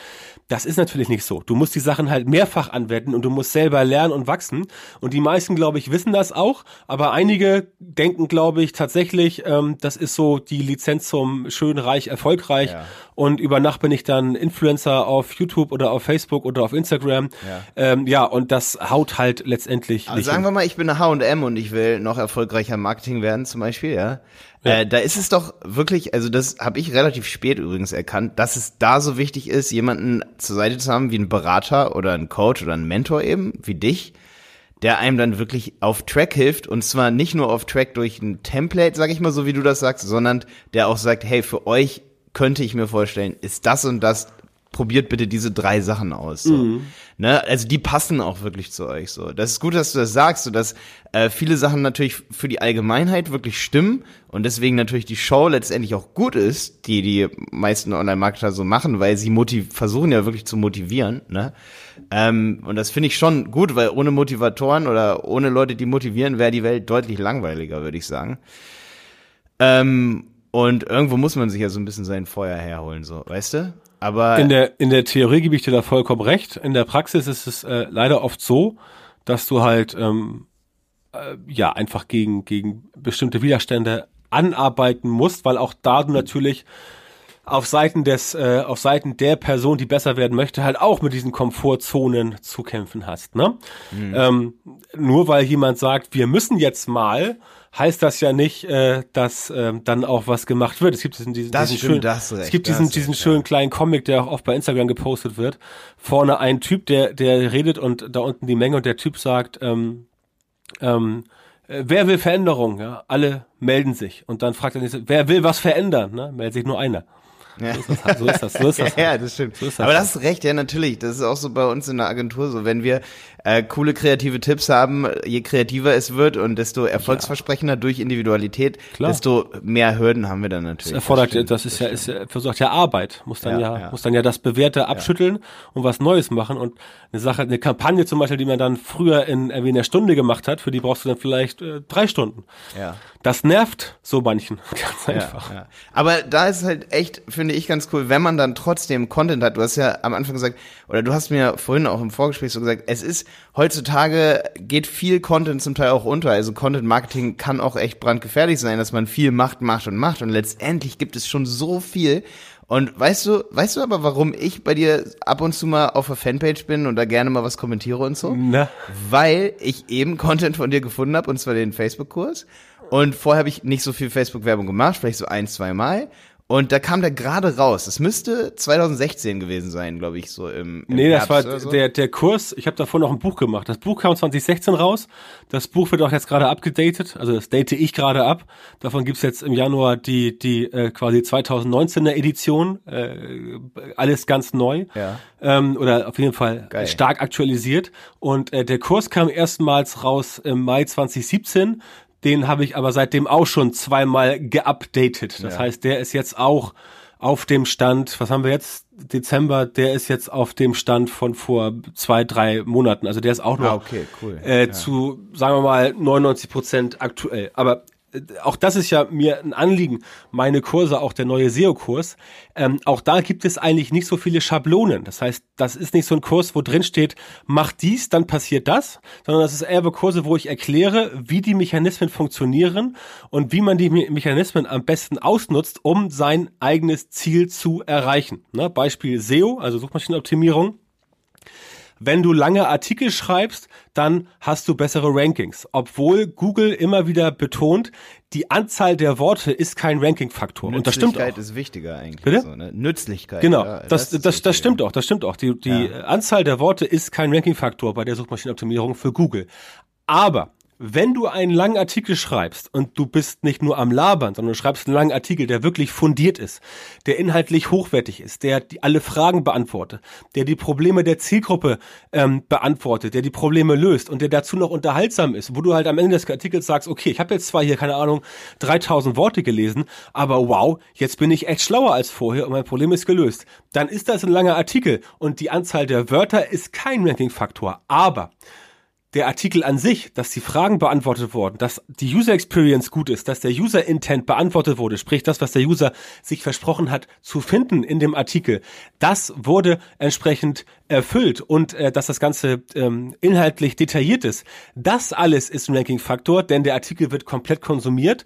Das ist natürlich nicht so. Du musst die Sachen halt mehrfach anwenden und du musst selber lernen und wachsen. Und die meisten, glaube ich, wissen das auch. Aber einige denken, glaube ich, tatsächlich, ähm, das ist so die Lizenz zum schön, reich, erfolgreich. Ja. Und über Nacht bin ich dann Influencer auf YouTube oder auf Facebook oder auf Instagram. Ja, ähm, ja und das haut halt letztendlich. Also sagen hin. wir mal, ich bin eine H&M und ich will noch erfolgreicher Marketing werden zum Beispiel, ja. Ja. Äh, da ist es doch wirklich, also das habe ich relativ spät übrigens erkannt, dass es da so wichtig ist, jemanden zur Seite zu haben wie ein Berater oder ein Coach oder ein Mentor eben, wie dich, der einem dann wirklich auf Track hilft und zwar nicht nur auf Track durch ein Template, sag ich mal so, wie du das sagst, sondern der auch sagt, hey, für euch könnte ich mir vorstellen, ist das und das probiert bitte diese drei Sachen aus. So. Mhm. Ne? Also die passen auch wirklich zu euch. So, das ist gut, dass du das sagst, so dass äh, viele Sachen natürlich für die Allgemeinheit wirklich stimmen und deswegen natürlich die Show letztendlich auch gut ist, die die meisten Online-Marketer so machen, weil sie motiv versuchen ja wirklich zu motivieren. Ne? Ähm, und das finde ich schon gut, weil ohne Motivatoren oder ohne Leute, die motivieren, wäre die Welt deutlich langweiliger, würde ich sagen. Ähm, und irgendwo muss man sich ja so ein bisschen sein Feuer herholen, so, weißt du? Aber in der in der Theorie gebe ich dir da vollkommen recht. In der Praxis ist es äh, leider oft so, dass du halt ähm, äh, ja einfach gegen gegen bestimmte Widerstände anarbeiten musst, weil auch da du natürlich auf Seiten des äh, auf Seiten der Person, die besser werden möchte, halt auch mit diesen Komfortzonen zu kämpfen hast. Ne? Mhm. Ähm, nur weil jemand sagt, wir müssen jetzt mal heißt das ja nicht, äh, dass äh, dann auch was gemacht wird. Es gibt diesen, diesen, das diesen stimmt, schönen, das recht, es gibt diesen, diesen schönen ja. kleinen Comic, der auch oft bei Instagram gepostet wird. Vorne ein Typ, der, der redet und da unten die Menge und der Typ sagt, ähm, ähm, äh, wer will Veränderung? Ja, alle melden sich. Und dann fragt er nicht, wer will was verändern? Ne? Meldet sich nur einer. Ja. So, ist das, so ist das. So ist das. ja, das stimmt. So ist das Aber das ist recht, ja, natürlich. Das ist auch so bei uns in der Agentur so. Wenn wir äh, coole kreative Tipps haben, je kreativer es wird und desto erfolgsversprechender ja. durch Individualität, Klar. desto mehr Hürden haben wir dann natürlich. Das erfordert, das, das ist ja, ist ja, versucht ja Arbeit. Muss dann ja, ja, muss dann ja das Bewährte abschütteln und was Neues machen und eine Sache, eine Kampagne zum Beispiel, die man dann früher in irgendwie einer Stunde gemacht hat, für die brauchst du dann vielleicht äh, drei Stunden. Ja. Das nervt so manchen. Ganz einfach. Ja, ja. Aber da ist halt echt, finde ich, ganz cool, wenn man dann trotzdem Content hat. Du hast ja am Anfang gesagt, oder du hast mir vorhin auch im Vorgespräch so gesagt, es ist heutzutage geht viel Content zum Teil auch unter. Also Content Marketing kann auch echt brandgefährlich sein, dass man viel macht, macht und macht. Und letztendlich gibt es schon so viel. Und weißt du, weißt du aber, warum ich bei dir ab und zu mal auf der Fanpage bin und da gerne mal was kommentiere und so? Na. Weil ich eben Content von dir gefunden habe, und zwar den Facebook-Kurs. Und vorher habe ich nicht so viel Facebook-Werbung gemacht, vielleicht so ein, zwei Mal. Und da kam der gerade raus. Es müsste 2016 gewesen sein, glaube ich, so im, im Nee, das Herbst war oder so. der, der Kurs, ich habe davor noch ein Buch gemacht. Das Buch kam 2016 raus. Das Buch wird auch jetzt gerade abgedatet, also das date ich gerade ab. Davon gibt's jetzt im Januar die, die äh, quasi 2019er Edition. Äh, alles ganz neu. Ja. Ähm, oder auf jeden Fall Geil. stark aktualisiert. Und äh, der Kurs kam erstmals raus im Mai 2017. Den habe ich aber seitdem auch schon zweimal geupdatet. Das Ja. heißt, der ist jetzt auch auf dem Stand, was haben wir jetzt? Dezember, der ist jetzt auf dem Stand von vor zwei, drei Monaten. Also der ist auch noch Ah, okay, cool. äh, Ja. zu, sagen wir mal, 99 Prozent aktuell. Aber auch das ist ja mir ein Anliegen. Meine Kurse, auch der neue SEO-Kurs, ähm, auch da gibt es eigentlich nicht so viele Schablonen. Das heißt, das ist nicht so ein Kurs, wo drin steht, mach dies, dann passiert das, sondern das ist eher Kurse, wo ich erkläre, wie die Mechanismen funktionieren und wie man die Me Mechanismen am besten ausnutzt, um sein eigenes Ziel zu erreichen. Ne? Beispiel SEO, also Suchmaschinenoptimierung. Wenn du lange Artikel schreibst, dann hast du bessere Rankings. Obwohl Google immer wieder betont, die Anzahl der Worte ist kein Ranking-Faktor. Und das stimmt auch. Nützlichkeit ist wichtiger eigentlich. Bitte? So, ne? Nützlichkeit. Genau, ja, das, das, das, wichtiger. stimmt auch, das stimmt auch. Die, die Ja. Anzahl der Worte ist kein Ranking-Faktor bei der Suchmaschinenoptimierung für Google. Aber wenn du einen langen Artikel schreibst und du bist nicht nur am Labern, sondern du schreibst einen langen Artikel, der wirklich fundiert ist, der inhaltlich hochwertig ist, der die, alle Fragen beantwortet, der die Probleme der Zielgruppe ähm, beantwortet, der die Probleme löst und der dazu noch unterhaltsam ist, wo du halt am Ende des Artikels sagst, okay, ich habe jetzt zwar hier, keine Ahnung, 3000 Worte gelesen, aber wow, jetzt bin ich echt schlauer als vorher und mein Problem ist gelöst. Dann ist das ein langer Artikel und die Anzahl der Wörter ist kein Ranking-Faktor, aber der Artikel an sich, dass die Fragen beantwortet wurden, dass die User Experience gut ist, dass der User Intent beantwortet wurde, sprich das, was der User sich versprochen hat zu finden in dem Artikel, das wurde entsprechend erfüllt und äh, dass das Ganze ähm, inhaltlich detailliert ist. Das alles ist ein Ranking-Faktor, denn der Artikel wird komplett konsumiert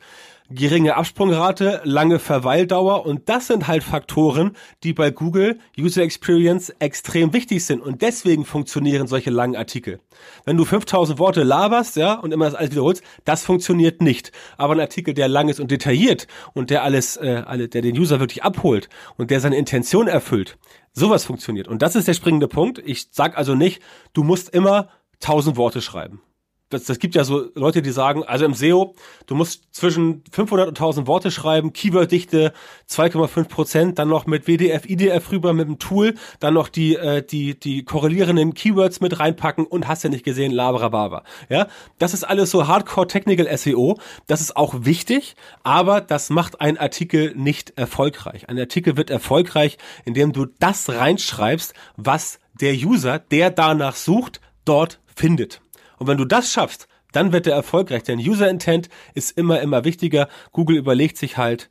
geringe Absprungrate, lange Verweildauer und das sind halt Faktoren, die bei Google User Experience extrem wichtig sind und deswegen funktionieren solche langen Artikel. Wenn du 5000 Worte laberst, ja, und immer das alles wiederholst, das funktioniert nicht. Aber ein Artikel, der lang ist und detailliert und der alles, äh, alle, der den User wirklich abholt und der seine Intention erfüllt, sowas funktioniert. Und das ist der springende Punkt. Ich sag also nicht, du musst immer 1000 Worte schreiben das, das gibt ja so Leute, die sagen, also im SEO, du musst zwischen 500 und 1000 Worte schreiben, Keyworddichte 2,5 Prozent, dann noch mit WDF, IDF rüber mit dem Tool, dann noch die, äh, die, die korrelierenden Keywords mit reinpacken und hast ja nicht gesehen, laberababa. Ja, das ist alles so Hardcore Technical SEO. Das ist auch wichtig, aber das macht ein Artikel nicht erfolgreich. Ein Artikel wird erfolgreich, indem du das reinschreibst, was der User, der danach sucht, dort findet. Und wenn du das schaffst, dann wird er erfolgreich. Denn User Intent ist immer, immer wichtiger. Google überlegt sich halt,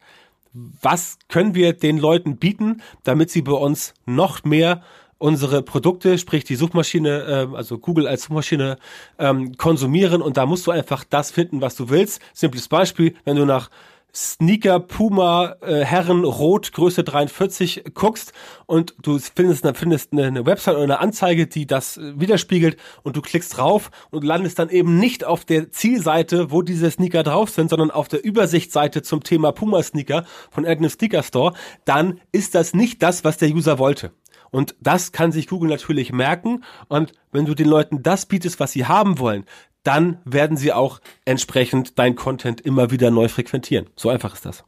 was können wir den Leuten bieten, damit sie bei uns noch mehr unsere Produkte, sprich die Suchmaschine, äh, also Google als Suchmaschine ähm, konsumieren. Und da musst du einfach das finden, was du willst. Simples Beispiel, wenn du nach Sneaker Puma äh, Herren Rot Größe 43 guckst und du findest, findest eine, eine Website oder eine Anzeige, die das äh, widerspiegelt und du klickst drauf und landest dann eben nicht auf der Zielseite, wo diese Sneaker drauf sind, sondern auf der Übersichtsseite zum Thema Puma Sneaker von irgendeinem Sneaker Store, dann ist das nicht das, was der User wollte. Und das kann sich Google natürlich merken. Und wenn du den Leuten das bietest, was sie haben wollen, dann werden sie auch entsprechend dein Content immer wieder neu frequentieren. So einfach ist das.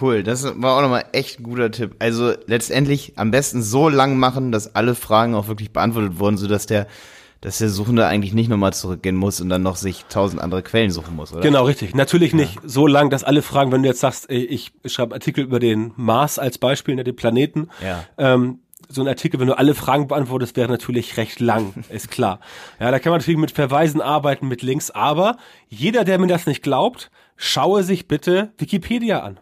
Cool, das war auch nochmal echt ein guter Tipp. Also letztendlich am besten so lang machen, dass alle Fragen auch wirklich beantwortet wurden, sodass der, dass der Suchende eigentlich nicht nochmal zurückgehen muss und dann noch sich tausend andere Quellen suchen muss, oder? Genau, richtig. Natürlich nicht so lang, dass alle Fragen, wenn du jetzt sagst, ich schreibe Artikel über den Mars als Beispiel, ne, den Planeten, Ja. ähm, so ein Artikel, wenn du alle Fragen beantwortest, wäre natürlich recht lang, ist klar. Ja, da kann man natürlich mit Verweisen arbeiten, mit Links, aber jeder, der mir das nicht glaubt, schaue sich bitte Wikipedia an.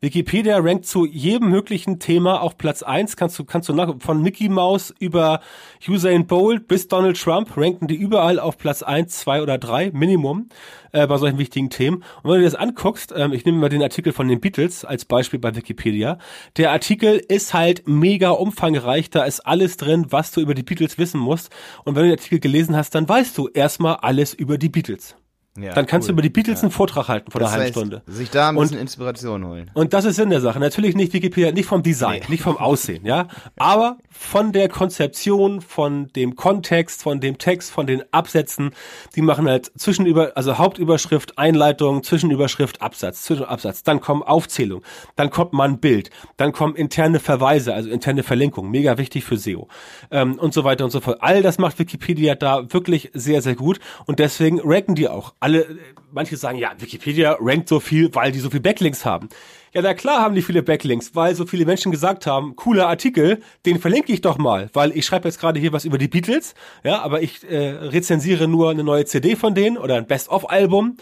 Wikipedia rankt zu jedem möglichen Thema auf Platz eins. Kannst du, kannst du nach, von Mickey Mouse über Usain Bolt bis Donald Trump ranken die überall auf Platz eins, zwei oder drei Minimum äh, bei solchen wichtigen Themen. Und wenn du dir das anguckst, ähm, ich nehme mal den Artikel von den Beatles als Beispiel bei Wikipedia. Der Artikel ist halt mega umfangreich. Da ist alles drin, was du über die Beatles wissen musst. Und wenn du den Artikel gelesen hast, dann weißt du erstmal alles über die Beatles. Ja, dann kannst cool. du über die Beatles ja. einen Vortrag halten vor das einer halben Stunde. Sich da ein bisschen und, Inspiration holen. Und das ist Sinn der Sache. Natürlich nicht Wikipedia, nicht vom Design, nee. nicht vom Aussehen, ja. Aber von der Konzeption, von dem Kontext, von dem Text, von den Absätzen. Die machen halt Zwischenüber, also Hauptüberschrift, Einleitung, Zwischenüberschrift, Absatz, Zwischenabsatz. Dann kommen Aufzählung, dann kommt mal ein Bild, dann kommen interne Verweise, also interne Verlinkungen, mega wichtig für SEO ähm, und so weiter und so fort. All das macht Wikipedia da wirklich sehr, sehr gut und deswegen ranken die auch alle, manche sagen, ja, Wikipedia rankt so viel, weil die so viel Backlinks haben. Ja, na klar haben die viele Backlinks, weil so viele Menschen gesagt haben, cooler Artikel, den verlinke ich doch mal, weil ich schreibe jetzt gerade hier was über die Beatles, ja, aber ich äh, rezensiere nur eine neue CD von denen oder ein Best-of-Album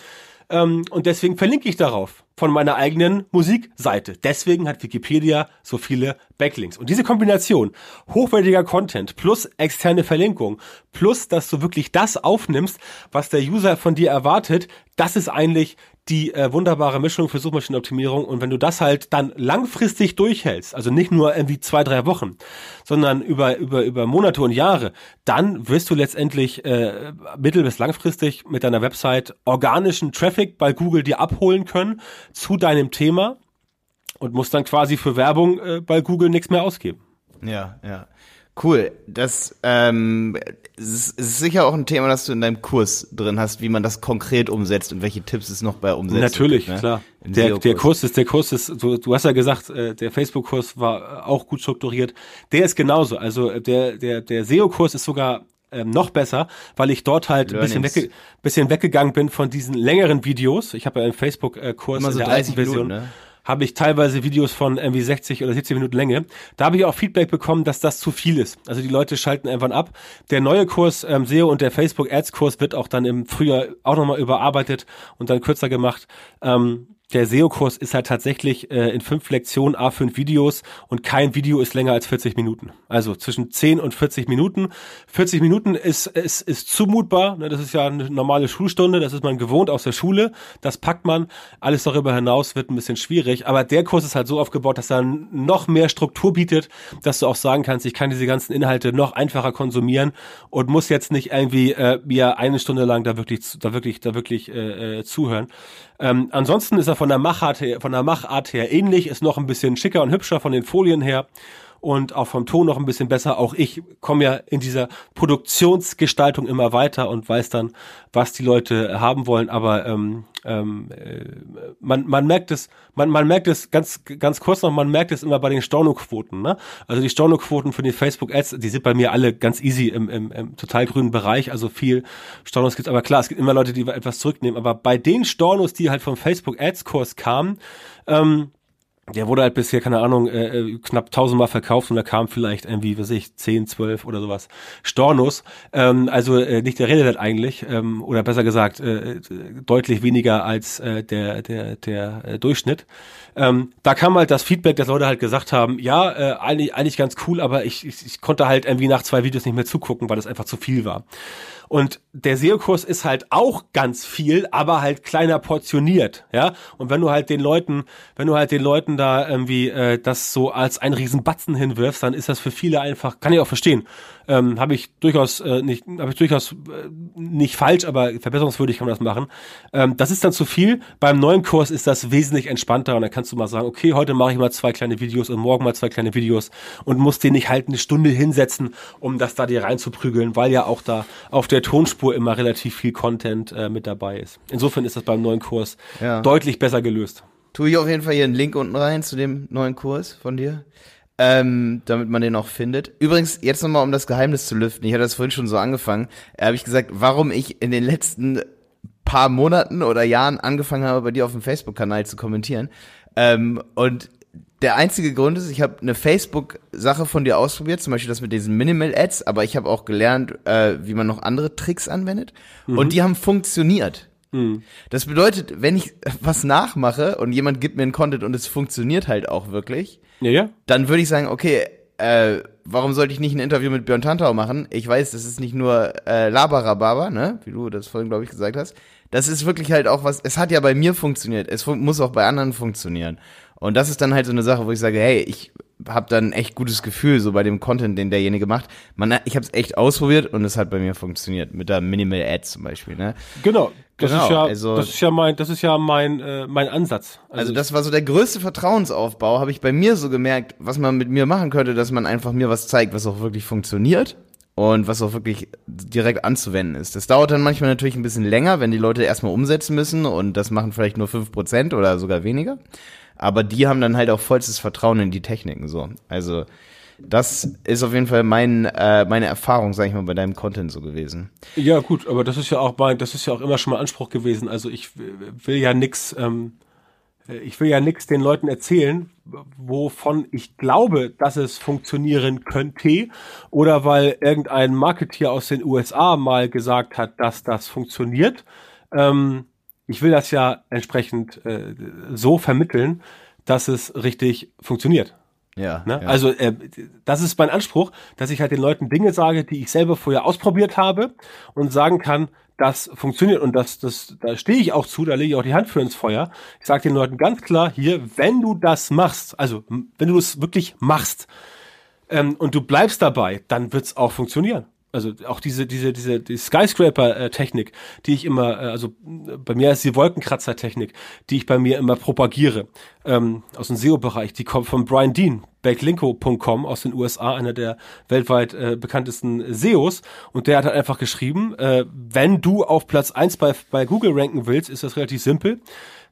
ähm, und deswegen verlinke ich darauf von meiner eigenen Musikseite. Deswegen hat Wikipedia so viele Backlinks. Und diese Kombination hochwertiger Content plus externe Verlinkung plus, dass du wirklich das aufnimmst, was der User von dir erwartet, das ist eigentlich die äh, wunderbare Mischung für Suchmaschinenoptimierung. Und wenn du das halt dann langfristig durchhältst, also nicht nur irgendwie zwei, drei Wochen, sondern über, über, über Monate und Jahre, dann wirst du letztendlich äh, mittel- bis langfristig mit deiner Website organischen Traffic bei Google dir abholen können zu deinem Thema und musst dann quasi für Werbung äh, bei Google nichts mehr ausgeben. Ja, ja. Cool. Das ähm, ist, ist sicher auch ein Thema, das du in deinem Kurs drin hast, wie man das konkret umsetzt und welche Tipps es noch bei Umsetzung Natürlich, gibt, ne? klar. Der, der Kurs ist, der Kurs ist, du, du hast ja gesagt, äh, der Facebook-Kurs war auch gut strukturiert. Der ist genauso. Also äh, der, der, der SEO-Kurs ist sogar ähm, noch besser, weil ich dort halt ein bisschen, wegge bisschen weggegangen bin von diesen längeren Videos. Ich habe ja einen Facebook-Kurs so in der alten Version. Minuten, ne? Habe ich teilweise Videos von irgendwie 60 oder 70 Minuten Länge. Da habe ich auch Feedback bekommen, dass das zu viel ist. Also die Leute schalten einfach ab. Der neue Kurs ähm, SEO und der Facebook Ads Kurs wird auch dann im Frühjahr auch nochmal überarbeitet und dann kürzer gemacht. Ähm, der SEO-Kurs ist halt tatsächlich äh, in fünf Lektionen A5 Videos und kein Video ist länger als 40 Minuten. Also zwischen 10 und 40 Minuten. 40 Minuten ist, ist, ist zumutbar. Ne? Das ist ja eine normale Schulstunde. Das ist man gewohnt aus der Schule. Das packt man. Alles darüber hinaus wird ein bisschen schwierig. Aber der Kurs ist halt so aufgebaut, dass er noch mehr Struktur bietet, dass du auch sagen kannst, ich kann diese ganzen Inhalte noch einfacher konsumieren und muss jetzt nicht irgendwie äh, mir eine Stunde lang da wirklich, da wirklich, da wirklich äh, äh, zuhören. Ähm, ansonsten ist er von der Machart her, von der Machart her ähnlich, ist noch ein bisschen schicker und hübscher von den Folien her und auch vom Ton noch ein bisschen besser. Auch ich komme ja in dieser Produktionsgestaltung immer weiter und weiß dann, was die Leute haben wollen. Aber ähm, ähm, äh, man, man merkt es, man, man merkt es ganz, ganz kurz noch, man merkt es immer bei den Stornoquoten. Ne? Also die Stornoquoten für die Facebook Ads, die sind bei mir alle ganz easy im, im, im total grünen Bereich. Also viel Stornos gibt aber klar, es gibt immer Leute, die etwas zurücknehmen. Aber bei den Stornos, die halt vom Facebook Ads Kurs kamen, ähm, der wurde halt bisher, keine Ahnung, äh, äh knapp tausendmal verkauft und da kam vielleicht irgendwie, was ich, zehn, zwölf oder sowas Stornos. Ähm, also äh, nicht der Rede eigentlich, ähm, oder besser gesagt, äh, deutlich weniger als äh, der, der, der äh, Durchschnitt. Ähm, da kam halt das Feedback, dass Leute halt gesagt haben, ja, äh, eigentlich, eigentlich ganz cool, aber ich, ich, ich konnte halt irgendwie nach zwei Videos nicht mehr zugucken, weil das einfach zu viel war. Und der SEO-Kurs ist halt auch ganz viel, aber halt kleiner portioniert, ja. Und wenn du halt den Leuten, wenn du halt den Leuten da irgendwie äh, das so als einen riesen Batzen hinwirfst, dann ist das für viele einfach, kann ich auch verstehen, ähm, habe ich durchaus äh, nicht, habe ich durchaus äh, nicht falsch, aber verbesserungswürdig kann man das machen. Ähm, das ist dann zu viel. Beim neuen Kurs ist das wesentlich entspannter und dann kannst du mal sagen, okay, heute mache ich mal zwei kleine Videos und morgen mal zwei kleine Videos und musst dir nicht halt eine Stunde hinsetzen, um das da dir reinzuprügeln, weil ja auch da auf der Tonspur immer relativ viel Content äh, mit dabei ist. Insofern ist das beim neuen Kurs ja. deutlich besser gelöst. Tue ich auf jeden Fall hier einen Link unten rein zu dem neuen Kurs von dir ähm, damit man den auch findet. Übrigens, jetzt nochmal, um das Geheimnis zu lüften, ich hatte das vorhin schon so angefangen, äh, habe ich gesagt, warum ich in den letzten paar Monaten oder Jahren angefangen habe, bei dir auf dem Facebook-Kanal zu kommentieren. Ähm, und der einzige Grund ist, ich habe eine Facebook-Sache von dir ausprobiert, zum Beispiel das mit diesen Minimal-Ads, aber ich habe auch gelernt, äh, wie man noch andere Tricks anwendet. Mhm. Und die haben funktioniert. Mhm. Das bedeutet, wenn ich was nachmache und jemand gibt mir einen Content und es funktioniert halt auch wirklich, ja, ja. dann würde ich sagen, okay, äh, warum sollte ich nicht ein Interview mit Björn Tantau machen? Ich weiß, das ist nicht nur äh, Labarababa, ne, wie du das vorhin, glaube ich, gesagt hast. Das ist wirklich halt auch was, es hat ja bei mir funktioniert, es fun muss auch bei anderen funktionieren. Und das ist dann halt so eine Sache, wo ich sage, hey, ich habe dann echt gutes Gefühl so bei dem Content, den derjenige macht. Man, ich habe es echt ausprobiert und es hat bei mir funktioniert mit der Minimal Ad zum Beispiel. Ne? Genau, das genau, ist ja, also, das ist ja mein, das ist ja mein, äh, mein Ansatz. Also, also das war so der größte Vertrauensaufbau, habe ich bei mir so gemerkt, was man mit mir machen könnte, dass man einfach mir was zeigt, was auch wirklich funktioniert und was auch wirklich direkt anzuwenden ist. Das dauert dann manchmal natürlich ein bisschen länger, wenn die Leute erstmal umsetzen müssen und das machen vielleicht nur fünf Prozent oder sogar weniger. Aber die haben dann halt auch vollstes Vertrauen in die Techniken so. Also das ist auf jeden Fall mein, äh, meine Erfahrung, sag ich mal, bei deinem Content so gewesen. Ja, gut, aber das ist ja auch mein, das ist ja auch immer schon mal Anspruch gewesen. Also ich will ja nix, ähm, ich will ja nix den Leuten erzählen, wovon ich glaube, dass es funktionieren könnte, oder weil irgendein Marketeer aus den USA mal gesagt hat, dass das funktioniert. Ähm, ich will das ja entsprechend äh, so vermitteln, dass es richtig funktioniert. Ja, ne? ja. Also äh, das ist mein Anspruch, dass ich halt den Leuten Dinge sage, die ich selber vorher ausprobiert habe und sagen kann, das funktioniert und das, das, da stehe ich auch zu, da lege ich auch die Hand für ins Feuer. Ich sage den Leuten ganz klar hier, wenn du das machst, also wenn du es wirklich machst ähm, und du bleibst dabei, dann wird's auch funktionieren. Also auch diese, diese, diese die Skyscraper-Technik, die ich immer, äh, also bei mir ist die Wolkenkratzer-Technik, die ich bei mir immer propagiere, ähm, aus dem SEO-Bereich, die kommt von Brian Dean, backlinko.com aus den USA, einer der weltweit äh, bekanntesten SEOs. Und der hat halt einfach geschrieben, äh, wenn du auf Platz eins bei, bei Google ranken willst, ist das relativ simpel.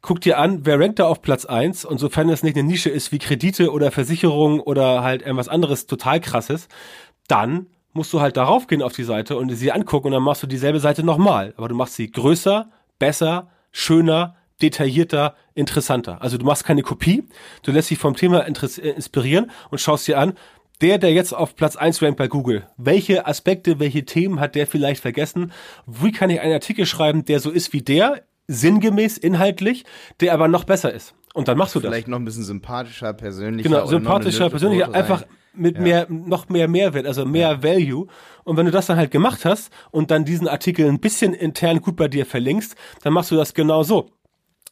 Guck dir an, wer rankt da auf Platz eins und sofern es nicht eine Nische ist wie Kredite oder Versicherung oder halt irgendwas anderes total krasses, dann musst du halt darauf gehen auf die Seite und sie angucken und dann machst du dieselbe Seite nochmal. Aber du machst sie größer, besser, schöner, detaillierter, interessanter. Also du machst keine Kopie, du lässt dich vom Thema äh, inspirieren und schaust dir an, der, der jetzt auf Platz eins rankt bei Google, welche Aspekte, welche Themen hat der vielleicht vergessen? Wie kann ich einen Artikel schreiben, der so ist wie der, sinngemäß, inhaltlich, der aber noch besser ist? Und dann machst du vielleicht das. Vielleicht noch ein bisschen sympathischer, persönlicher. Genau, sympathischer, persönlicher, einfach mit ja. mehr, noch mehr Mehrwert, also mehr ja. Value. Und wenn du das dann halt gemacht hast und dann diesen Artikel ein bisschen intern gut bei dir verlinkst, dann machst du das genau so.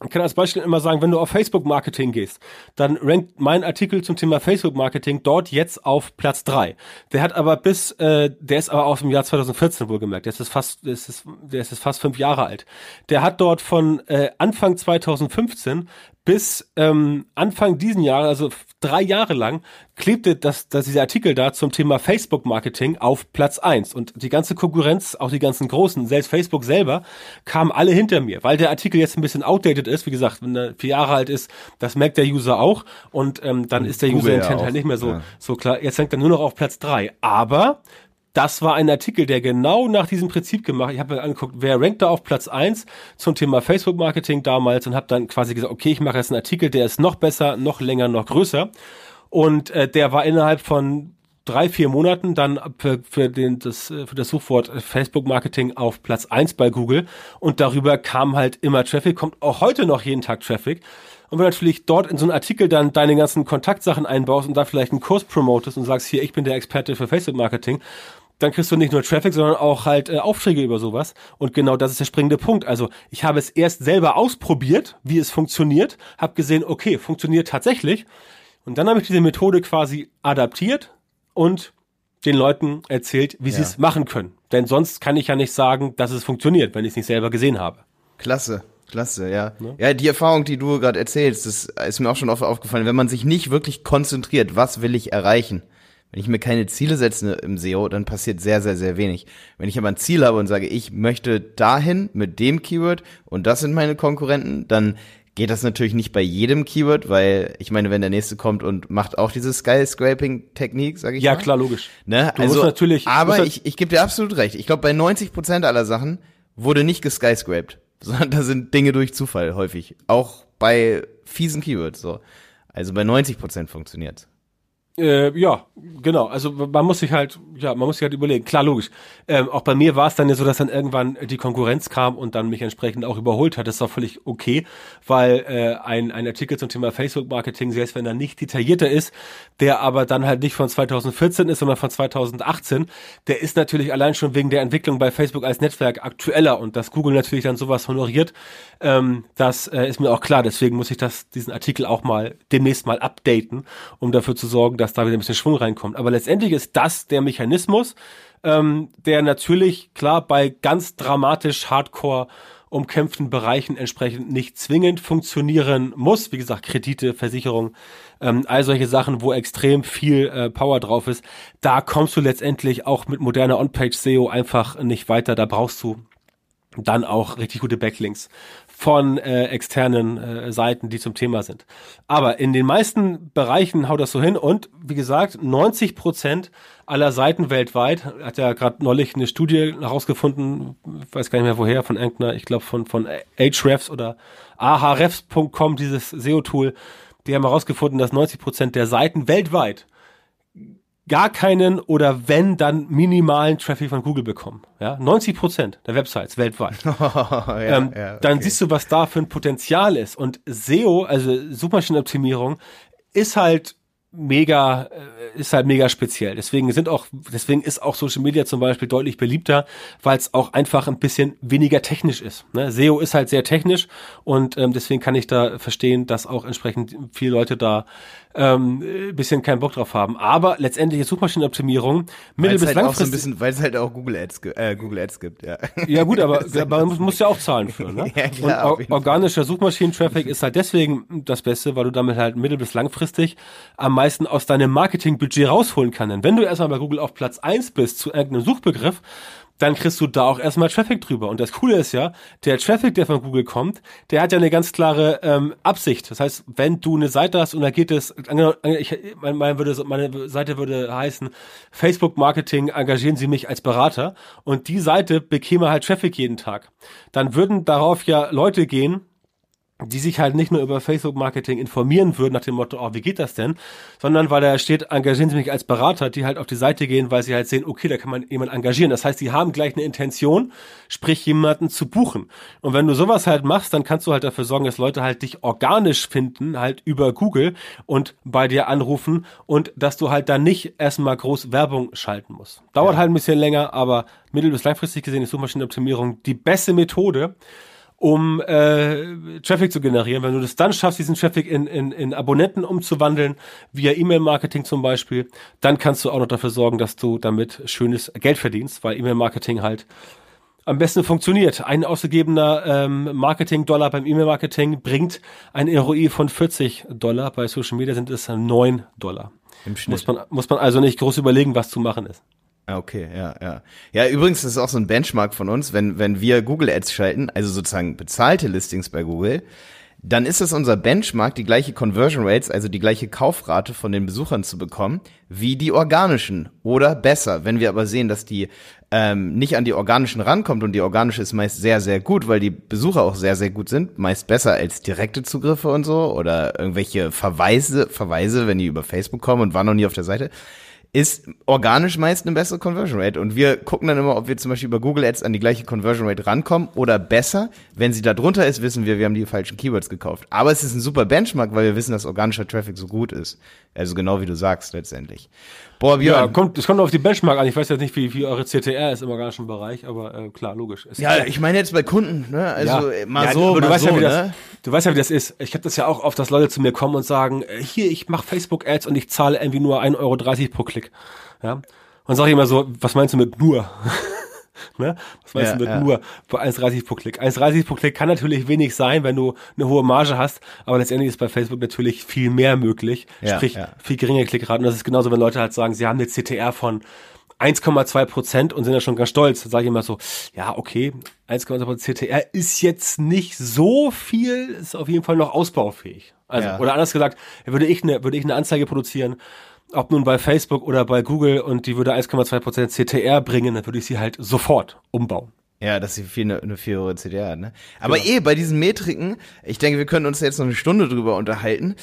Ich kann als Beispiel immer sagen, wenn du auf Facebook Marketing gehst, dann rankt mein Artikel zum Thema Facebook Marketing dort jetzt auf Platz drei. Der hat aber bis, äh, der ist aber aus dem Jahr 2014 wohlgemerkt. Der ist fast, der ist, der ist fast fünf Jahre alt. Der hat dort von äh, Anfang 2015 bis ähm, Anfang diesen Jahres, also drei Jahre lang, klebte das, das dieser Artikel da zum Thema Facebook-Marketing auf Platz eins Und die ganze Konkurrenz, auch die ganzen Großen, selbst Facebook selber, kamen alle hinter mir, weil der Artikel jetzt ein bisschen outdated ist. Wie gesagt, wenn er vier Jahre alt ist, das merkt der User auch. Und ähm, dann ist der User-Intent ja halt nicht mehr so, ja. so klar. Jetzt hängt er nur noch auf Platz drei Aber das war ein Artikel, der genau nach diesem Prinzip gemacht. Ich habe mir angeguckt, wer rankt da auf Platz eins zum Thema Facebook Marketing damals und habe dann quasi gesagt, okay, ich mache jetzt einen Artikel, der ist noch besser, noch länger, noch größer. Und äh, der war innerhalb von drei, vier Monaten dann für, für, den, das, für das Suchwort Facebook Marketing auf Platz eins bei Google. Und darüber kam halt immer Traffic, kommt auch heute noch jeden Tag Traffic. Und wenn du natürlich dort in so einen Artikel dann deine ganzen Kontaktsachen einbaust und da vielleicht einen Kurs promotest und sagst, hier, ich bin der Experte für Facebook Marketing, dann kriegst du nicht nur Traffic, sondern auch halt äh, Aufträge über sowas. Und genau das ist der springende Punkt. Also ich habe es erst selber ausprobiert, wie es funktioniert, habe gesehen, okay, funktioniert tatsächlich. Und dann habe ich diese Methode quasi adaptiert und den Leuten erzählt, wie ja. sie es machen können. Denn sonst kann ich ja nicht sagen, dass es funktioniert, wenn ich es nicht selber gesehen habe. Klasse. Klasse, ja. Ne? Ja, die Erfahrung, die du gerade erzählst, das ist mir auch schon oft aufgefallen, wenn man sich nicht wirklich konzentriert, was will ich erreichen, wenn ich mir keine Ziele setze im SEO, dann passiert sehr, sehr, sehr wenig. Wenn ich aber ein Ziel habe und sage, ich möchte dahin mit dem Keyword und das sind meine Konkurrenten, dann geht das natürlich nicht bei jedem Keyword, weil ich meine, wenn der nächste kommt und macht auch diese Skyscraping-Technik, sage ich ja, mal. Ja, klar, logisch. Ne? Du also, natürlich, aber halt ich, ich gebe dir absolut recht. Ich glaube, bei 90 Prozent aller Sachen wurde nicht geskyscraped, sondern da sind Dinge durch Zufall häufig. Auch bei fiesen Keywords so. Also bei 90 Prozent funktioniert's. Äh, ja, genau. Also man muss sich halt, ja, man muss sich halt überlegen. Klar, logisch. Ähm, auch bei mir war es dann ja so, dass dann irgendwann die Konkurrenz kam und dann mich entsprechend auch überholt hat. Das ist auch völlig okay, weil äh, ein, ein Artikel zum Thema Facebook-Marketing, selbst wenn er nicht detaillierter ist, der aber dann halt nicht von 2014 ist, sondern von 2018, der ist natürlich allein schon wegen der Entwicklung bei Facebook als Netzwerk aktueller und dass Google natürlich dann sowas honoriert, ähm, das äh, ist mir auch klar. Deswegen muss ich das, diesen Artikel auch mal demnächst mal updaten, um dafür zu sorgen, dass da wieder ein bisschen Schwung reinkommt. Aber letztendlich ist das der Mechanismus, ähm, der natürlich klar bei ganz dramatisch Hardcore umkämpften Bereichen entsprechend nicht zwingend funktionieren muss. Wie gesagt, Kredite, Versicherung, ähm, all solche Sachen, wo extrem viel äh, Power drauf ist. Da kommst du letztendlich auch mit moderner On-Page-SEO einfach nicht weiter. Da brauchst du dann auch richtig gute Backlinks von äh, externen äh, Seiten, die zum Thema sind. Aber in den meisten Bereichen haut das so hin und wie gesagt, 90 Prozent aller Seiten weltweit, hat ja gerade neulich eine Studie herausgefunden, weiß gar nicht mehr woher, von irgendeiner, ich glaube von, von Ahrefs oder ahrefs.com, dieses SEO-Tool, die haben herausgefunden, dass 90 Prozent der Seiten weltweit gar keinen oder wenn dann minimalen Traffic von Google bekommen. Ja, 90 Prozent der Websites weltweit. ja, ähm, ja, okay. Dann siehst du, was da für ein Potenzial ist. Und SEO, also Suchmaschinenoptimierung, ist halt mega, äh, ist halt mega speziell. Deswegen sind auch, deswegen ist auch Social Media zum Beispiel deutlich beliebter, weil es auch einfach ein bisschen weniger technisch ist. Ne? SEO ist halt sehr technisch und ähm, deswegen kann ich da verstehen, dass auch entsprechend viele Leute da ähm, bisschen keinen Bock drauf haben. Aber letztendlich ist Suchmaschinenoptimierung mittel- bis halt langfristig. So bisschen, weil es halt auch Google Ads, äh, Google Ads gibt, ja. Ja gut, aber, man muss, muss ja auch zahlen für. Ne? ja, klar, Und organischer Suchmaschinen-Traffic ist halt deswegen das Beste, weil du damit halt mittel- bis langfristig am meisten aus deinem Marketingbudget rausholen kannst. wenn du erstmal bei Google auf Platz eins bist zu irgendeinem Suchbegriff, dann kriegst du da auch erstmal Traffic drüber. Und das Coole ist ja, der Traffic, der von Google kommt, der hat ja eine ganz klare ähm, Absicht. Das heißt, wenn du eine Seite hast und da geht es, ich, meine, würde, meine Seite würde heißen, Facebook Marketing, engagieren Sie mich als Berater und die Seite bekäme halt Traffic jeden Tag. Dann würden darauf ja Leute gehen, die sich halt nicht nur über Facebook-Marketing informieren würden nach dem Motto, oh, wie geht das denn, sondern weil da steht, engagieren Sie mich als Berater, die halt auf die Seite gehen, weil sie halt sehen, okay, da kann man jemanden engagieren. Das heißt, sie haben gleich eine Intention, sprich jemanden zu buchen. Und wenn du sowas halt machst, dann kannst du halt dafür sorgen, dass Leute halt dich organisch finden, halt über Google und bei dir anrufen und dass du halt dann nicht erstmal groß Werbung schalten musst. Dauert ja. halt ein bisschen länger, aber mittel- bis langfristig gesehen ist Suchmaschinenoptimierung die beste Methode, um äh, Traffic zu generieren. Wenn du das dann schaffst, diesen Traffic in, in, in Abonnenten umzuwandeln, via E-Mail-Marketing zum Beispiel, dann kannst du auch noch dafür sorgen, dass du damit schönes Geld verdienst, weil E-Mail-Marketing halt am besten funktioniert. Ein ausgegebener ähm, Marketing-Dollar beim E-Mail-Marketing bringt ein ROI von 40 Dollar. Bei Social Media sind es 9 Dollar. Im Schnitt. Muss man, muss man also nicht groß überlegen, was zu machen ist. Ah, okay, ja, ja. Ja, übrigens, das ist auch so ein Benchmark von uns, wenn, wenn wir Google Ads schalten, also sozusagen bezahlte Listings bei Google, dann ist es unser Benchmark, die gleiche Conversion Rates, also die gleiche Kaufrate von den Besuchern zu bekommen, wie die organischen oder besser. Wenn wir aber sehen, dass die ähm, nicht an die organischen rankommt und die organische ist meist sehr, sehr gut, weil die Besucher auch sehr, sehr gut sind, meist besser als direkte Zugriffe und so oder irgendwelche Verweise, Verweise, wenn die über Facebook kommen und waren noch nie auf der Seite, ist organisch meist eine bessere Conversion Rate. Und wir gucken dann immer, ob wir zum Beispiel über Google Ads an die gleiche Conversion Rate rankommen oder besser. Wenn sie da drunter ist, wissen wir, wir haben die falschen Keywords gekauft. Aber es ist ein super Benchmark, weil wir wissen, dass organischer Traffic so gut ist. Also genau wie du sagst letztendlich. Boah, Björn. Ja, kommt, es kommt auf die Benchmark an. Ich weiß jetzt nicht, wie, wie eure CTR ist im organischen Bereich, aber äh, klar, logisch. Es ja, ich meine jetzt bei Kunden, ne? Also ja. mal ja, so, du mal weißt so, ja, wie ne? das, du weißt ja, wie das ist. Ich habe das ja auch oft, dass Leute zu mir kommen und sagen, äh, hier, ich mache Facebook-Ads und ich zahle irgendwie nur 1,30 Euro pro Klick. Ja. Und sage ich immer so, was meinst du mit nur? ne? Was meinst ja, mit ja. nur bei 1,30 pro Klick? 1,30 pro Klick kann natürlich wenig sein, wenn du eine hohe Marge hast, aber letztendlich ist bei Facebook natürlich viel mehr möglich, ja, sprich viel geringe Klickraten. Und das ist genauso, wenn Leute halt sagen, sie haben eine CTR von 1,2 Prozent und sind ja schon ganz stolz. Da sage ich immer so, ja, okay, 1,2 Prozent CTR ist jetzt nicht so viel, ist auf jeden Fall noch ausbaufähig. Also, oder anders gesagt, würde ich eine, würde ich eine Anzeige produzieren, ob nun bei Facebook oder bei Google und die würde 1,2% CTR bringen, dann würde ich sie halt sofort umbauen. Ja, dass sie viel eine, eine viel höhere CTR hat, ne? Aber genau. eh, bei diesen Metriken, ich denke, wir können uns jetzt noch eine Stunde drüber unterhalten.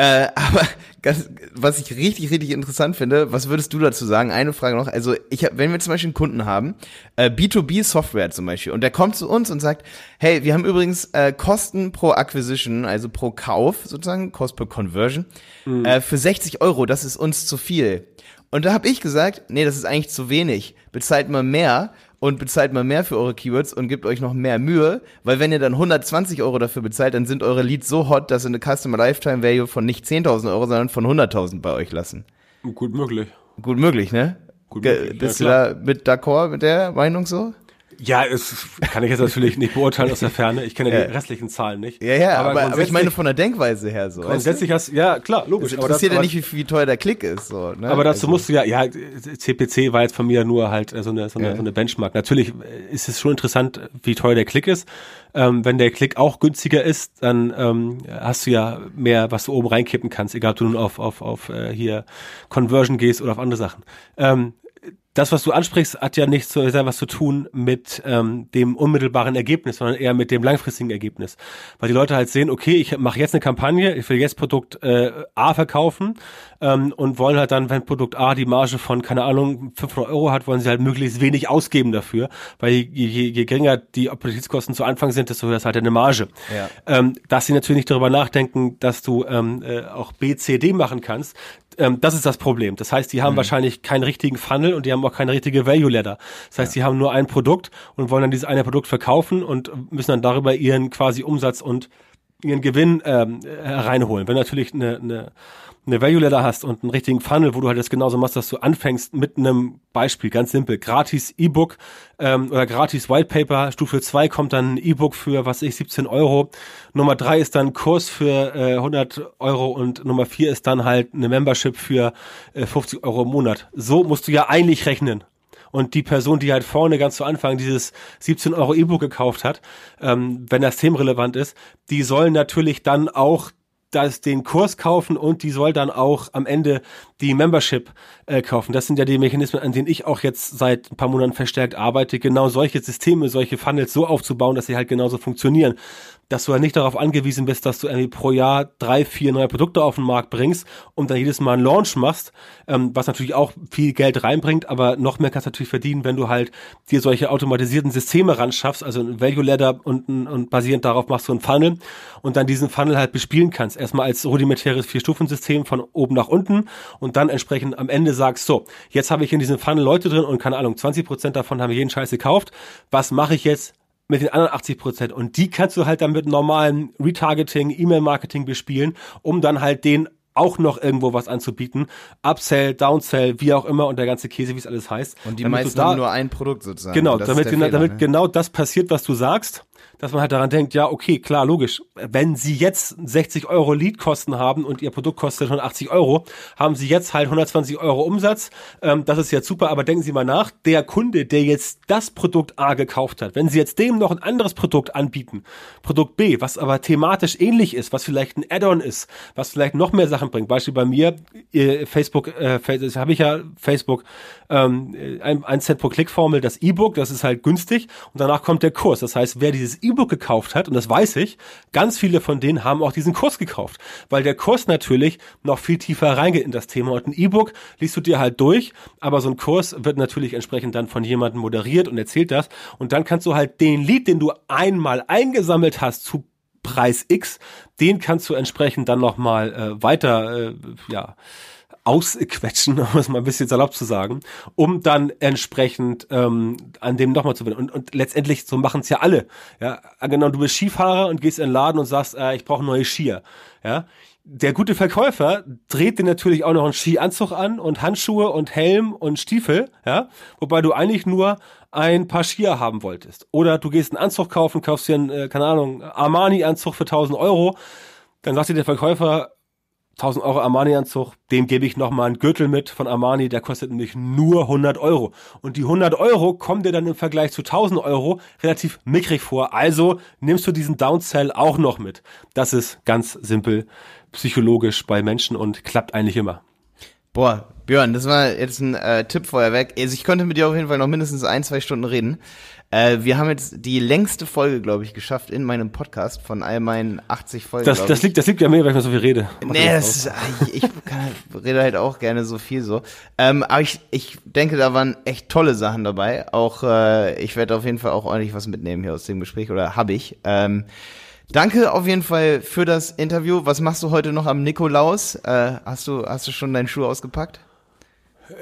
Äh, aber ganz, was ich richtig, richtig interessant finde, was würdest du dazu sagen? Eine Frage noch. Also, ich hab, wenn wir zum Beispiel einen Kunden haben, äh, B2B-Software zum Beispiel, und der kommt zu uns und sagt, hey, wir haben übrigens äh, Kosten pro Acquisition, also pro Kauf sozusagen, Cost per Conversion, mhm. äh, für 60 Euro, das ist uns zu viel. Und da habe ich gesagt, nee, das ist eigentlich zu wenig. Bezahlt mal mehr, und bezahlt mal mehr für eure Keywords und gebt euch noch mehr Mühe, weil wenn ihr dann 120 Euro dafür bezahlt, dann sind eure Leads so hot, dass sie eine Customer Lifetime Value von nicht 10.000 Euro, sondern von 100.000 bei euch lassen. Gut möglich. Gut möglich, ne? Gut möglich, Bist ja, du da mit d'accord mit der Meinung so? Ja, es kann ich jetzt natürlich nicht beurteilen aus der Ferne. Ich kenne Ja. die restlichen Zahlen nicht. Ja, ja, aber, aber, ich meine von der Denkweise her so. grundsätzlich hast ja klar, logisch. Es aber das- interessiert ja nicht, wie, wie teuer der Klick ist. So, ne? Aber dazu Also- musst du ja, ja, CPC war jetzt von mir nur halt äh, so eine, so eine, Ja. so eine Benchmark. Natürlich äh, ist es schon interessant, wie teuer der Klick ist. Ähm, wenn der Klick auch günstiger ist, dann ähm, hast du ja mehr, was du oben reinkippen kannst, egal ob du nun auf, auf, auf äh, hier Conversion gehst oder auf andere Sachen. Ähm, das, was du ansprichst, hat ja nichts so sehr was zu tun mit ähm, dem unmittelbaren Ergebnis, sondern eher mit dem langfristigen Ergebnis. Weil die Leute halt sehen, okay, ich mache jetzt eine Kampagne, ich will jetzt Produkt äh, A verkaufen ähm, und wollen halt dann, wenn Produkt A die Marge von, keine Ahnung, 500 Euro hat, wollen sie halt möglichst wenig ausgeben dafür, weil je, je, je geringer die Opportunitätskosten zu Anfang sind, desto höher ist halt eine Marge. Ja. Ähm, dass sie natürlich nicht darüber nachdenken, dass du ähm, äh, auch B, C, D machen kannst, ähm, das ist das Problem. Das heißt, die haben wahrscheinlich keinen richtigen Funnel und die haben auch keine richtige Value Ladder. Das heißt, die haben nur ein Produkt und wollen dann dieses eine Produkt verkaufen und müssen dann darüber ihren quasi Umsatz und ihren Gewinn ähm, hereinholen. Wenn du natürlich eine, eine, eine Value Ladder hast und einen richtigen Funnel, wo du halt das genauso machst, dass du anfängst mit einem Beispiel, ganz simpel, gratis E-Book ähm, oder gratis White Paper, Stufe 2 kommt dann ein E-Book für, was ich, 17 Euro, Nummer 3 ist dann Kurs für äh, 100 Euro und Nummer 4 ist dann halt eine Membership für äh, 50 Euro im Monat. So musst du ja eigentlich rechnen. Und die Person, die halt vorne ganz zu Anfang dieses 17 Euro E-Book gekauft hat, ähm, wenn das themenrelevant ist, die sollen natürlich dann auch das, den Kurs kaufen und die soll dann auch am Ende die Membership äh, kaufen. Das sind ja die Mechanismen, an denen ich auch jetzt seit ein paar Monaten verstärkt arbeite, genau solche Systeme, solche Funnels so aufzubauen, dass sie halt genauso funktionieren. Dass du ja nicht darauf angewiesen bist, dass du irgendwie pro Jahr drei, vier neue Produkte auf den Markt bringst und dann jedes Mal einen Launch machst, ähm, was natürlich auch viel Geld reinbringt, aber noch mehr kannst du natürlich verdienen, wenn du halt dir solche automatisierten Systeme ran schaffst, also ein Value Ladder und, und basierend darauf machst du einen Funnel und dann diesen Funnel halt bespielen kannst. Erstmal als rudimentäres Vier-Stufen-System von oben nach unten und dann entsprechend am Ende sagst, so, jetzt habe ich in diesem Funnel Leute drin und keine Ahnung, 20 Prozent davon haben jeden Scheiß gekauft. Was mache ich jetzt? mit den anderen 80 Prozent. Und die kannst du halt dann mit normalem Retargeting, E-Mail-Marketing bespielen, um dann halt den auch noch irgendwo was anzubieten. Upsell, Downsell, wie auch immer und der ganze Käse, wie es alles heißt. Und die Damit meisten da- haben nur ein Produkt sozusagen. Genau, damit, genau, Fehler, damit ne? genau das passiert, was du sagst, dass man halt daran denkt, ja, okay, klar, logisch. Wenn Sie jetzt 60 Euro Leadkosten haben und Ihr Produkt kostet 180 Euro, haben Sie jetzt halt 120 Euro Umsatz. Ähm, das ist jetzt super, aber denken Sie mal nach, der Kunde, der jetzt das Produkt A gekauft hat, wenn Sie jetzt dem noch ein anderes Produkt anbieten, Produkt B, was aber thematisch ähnlich ist, was vielleicht ein Add-on ist, was vielleicht noch mehr Sachen bringt. Beispiel bei mir, äh, Facebook, äh, das habe ich ja Facebook, ähm, ein, ein Cent pro Klick-Formel, das E-Book, das ist halt günstig und danach kommt der Kurs. Das heißt, wer dieses E-Book gekauft hat, und das weiß ich, ganz viele von denen haben auch diesen Kurs gekauft, weil der Kurs natürlich noch viel tiefer reingeht in das Thema. Und ein E-Book liest du dir halt durch, aber so ein Kurs wird natürlich entsprechend dann von jemandem moderiert und erzählt das. Und dann kannst du halt den Lead, den du einmal eingesammelt hast zu Preis X, den kannst du entsprechend dann nochmal äh, weiter, äh, ja, ausquetschen, um es mal ein bisschen salopp zu sagen, um dann entsprechend ähm, an dem nochmal zu gewinnen. Und, und letztendlich, so machen es ja alle. Ja, genau, du bist Skifahrer und gehst in den Laden und sagst, äh, ich brauche neue Skier. Ja, der gute Verkäufer dreht dir natürlich auch noch einen Skianzug an und Handschuhe und Helm und Stiefel, ja, wobei du eigentlich nur ein paar Skier haben wolltest. Oder du gehst einen Anzug kaufen, kaufst dir einen, äh, keine Ahnung, Armani-Anzug für 1000 Euro, dann sagt dir der Verkäufer, 1000 Euro Armani-Anzug, dem gebe ich nochmal einen Gürtel mit von Armani, der kostet nämlich nur 100 Euro. Und die 100 Euro kommen dir dann im Vergleich zu 1000 Euro relativ mickrig vor. Also nimmst du diesen Downsell auch noch mit. Das ist ganz simpel psychologisch bei Menschen und klappt eigentlich immer. Boah, Björn, das war jetzt ein äh, Tipp vorher weg. Also ich konnte mit dir auf jeden Fall noch mindestens ein, zwei Stunden reden. Äh, wir haben jetzt die längste Folge, glaube ich, geschafft in meinem Podcast von all meinen 80 Folgen. Das, das liegt, das liegt ja mir, weil ich mir so viel rede. Mach Nee, das ist, ich, ich kann, halt- rede halt auch gerne so viel so. Ähm, aber ich, ich denke, da waren echt tolle Sachen dabei. Auch äh, ich werde auf jeden Fall auch ordentlich was mitnehmen hier aus dem Gespräch oder habe ich. Ähm, danke auf jeden Fall für das Interview. Was machst du heute noch am Nikolaus? Äh, hast du hast du schon deinen Schuh ausgepackt?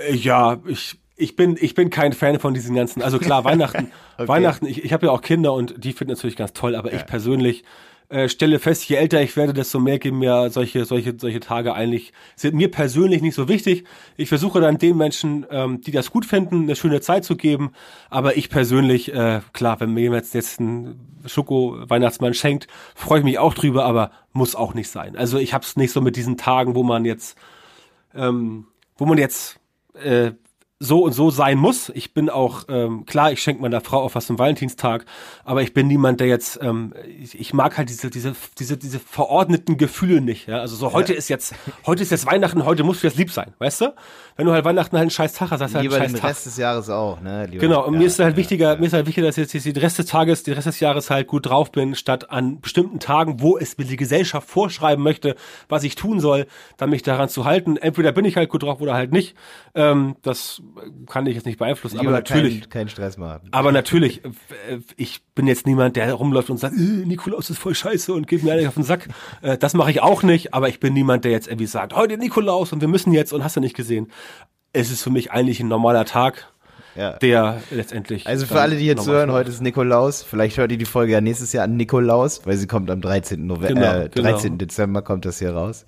Äh, Ja, ich, ich bin, ich bin kein Fan von diesen ganzen, also klar, Weihnachten, Okay. Weihnachten, ich, ich habe ja auch Kinder und die finden natürlich ganz toll, aber ich persönlich äh, stelle fest, je älter ich werde, desto mehr geben mir solche, solche, solche Tage eigentlich, sind mir persönlich nicht so wichtig. Ich versuche dann den Menschen, ähm, die das gut finden, eine schöne Zeit zu geben. Aber ich persönlich, äh, klar, wenn mir jemand jetzt einen Schoko-Weihnachtsmann schenkt, freue ich mich auch drüber, aber muss auch nicht sein. Also ich hab's nicht so mit diesen Tagen, wo man jetzt, ähm, wo man jetzt äh, so und so sein muss. Ich bin auch, ähm, klar, ich schenke meiner Frau auch was zum Valentinstag, aber ich bin niemand, der jetzt, ähm, ich, ich mag halt diese, diese, diese, diese verordneten Gefühle nicht. Ja? Also so heute ja. ist jetzt, heute ist jetzt Weihnachten, heute musst du jetzt lieb sein, weißt du? Wenn du halt Weihnachten halt einen scheiß Tag hast, hast du halt einen scheiß den Tag. Rest des Jahres auch, ne? Lieber genau, und ja, mir ist halt ja, wichtiger, mir ist halt wichtiger, dass ich jetzt die Rest des Tages, die Rest des Jahres halt gut drauf bin, statt an bestimmten Tagen, wo es mir die Gesellschaft vorschreiben möchte, was ich tun soll, dann mich daran zu halten. Entweder bin ich halt gut drauf oder halt nicht. Ähm, das kann ich jetzt nicht beeinflussen. Lieber aber natürlich. Keinen kein Stress machen. Aber natürlich, äh, ich bin jetzt niemand, der rumläuft und sagt, äh, Nikolaus ist voll scheiße und geht mir eigentlich auf den Sack. Äh, das mache ich auch nicht, aber ich bin niemand, der jetzt irgendwie sagt, heute Nikolaus und wir müssen jetzt und hast du nicht gesehen. Es ist für mich eigentlich ein normaler Tag. Ja. Der letztendlich. Also für alle, die jetzt zuhören, heute ist Nikolaus. Vielleicht hört ihr die Folge ja nächstes Jahr an Nikolaus, weil sie kommt am 13. November, genau, äh, 13. Genau. Dezember kommt das hier raus.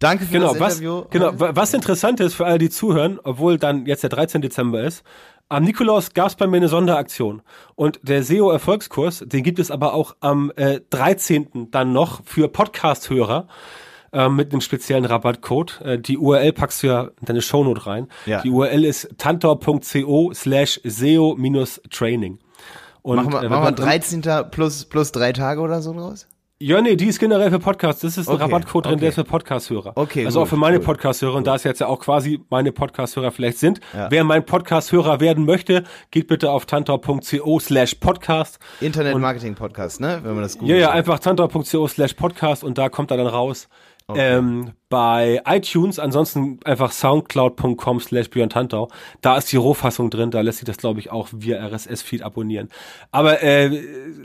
Danke für genau, das was, Interview. Genau, was interessant ist für alle, die zuhören, obwohl dann jetzt der 13. Dezember ist, am Nikolaus gab es bei mir eine Sonderaktion. Und der SEO-Erfolgskurs, den gibt es aber auch am äh, 13. dann noch für Podcast-Hörer äh, mit einem speziellen Rabattcode. Äh, die URL packst du ja in deine Shownote rein. Ja. Die URL ist tantor.co slash SEO-Training. Und, machen wir, äh, machen wir 13. plus, plus drei Tage oder so draus? Ja, nee, die ist generell für Podcasts. Das ist ein okay, Rabattcode drin, okay. der ist für Podcast-Hörer. Okay. Also gut, auch für meine Podcast-Hörer. Und da es jetzt ja auch quasi meine Podcast-Hörer vielleicht sind. Ja. Wer mein Podcast-Hörer werden möchte, geht bitte auf tantor.co slash podcast. Internet-Marketing-Podcast, ne? Wenn man das gut Ja, ja, einfach tantor.co slash podcast und da kommt er dann raus. Okay. Ähm, bei iTunes, ansonsten einfach soundcloud.com slash Björn Tantau. Da ist die Rohfassung drin, da lässt sich das, glaube ich, auch via RSS-Feed abonnieren. Aber äh,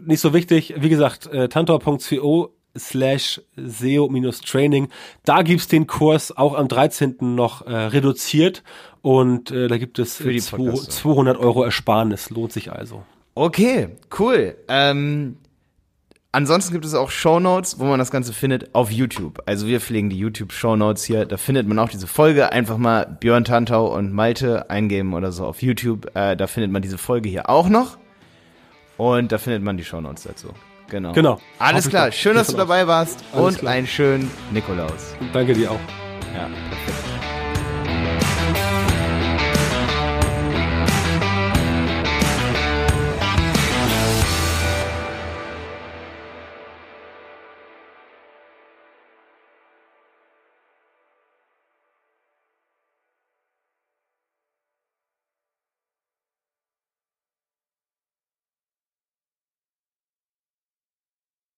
nicht so wichtig, wie gesagt, äh, tantau.co slash SEO-Training. Da gibt's den Kurs auch am 13. noch äh, reduziert und äh, da gibt es Für die 200 Euro Ersparnis. Lohnt sich also. Okay, cool. Ähm Ansonsten gibt es auch Shownotes, wo man das Ganze findet auf YouTube. Also wir pflegen die YouTube Shownotes hier. Da findet man auch diese Folge. Einfach mal Björn Tantau und Malte eingeben oder so auf YouTube. Äh, da findet man diese Folge hier auch noch. Und da findet man die Shownotes dazu. Genau. Genau. Alles klar. Schön, dass du dabei warst. Alles und klar. einen schönen Nikolaus. Danke dir auch. Ja.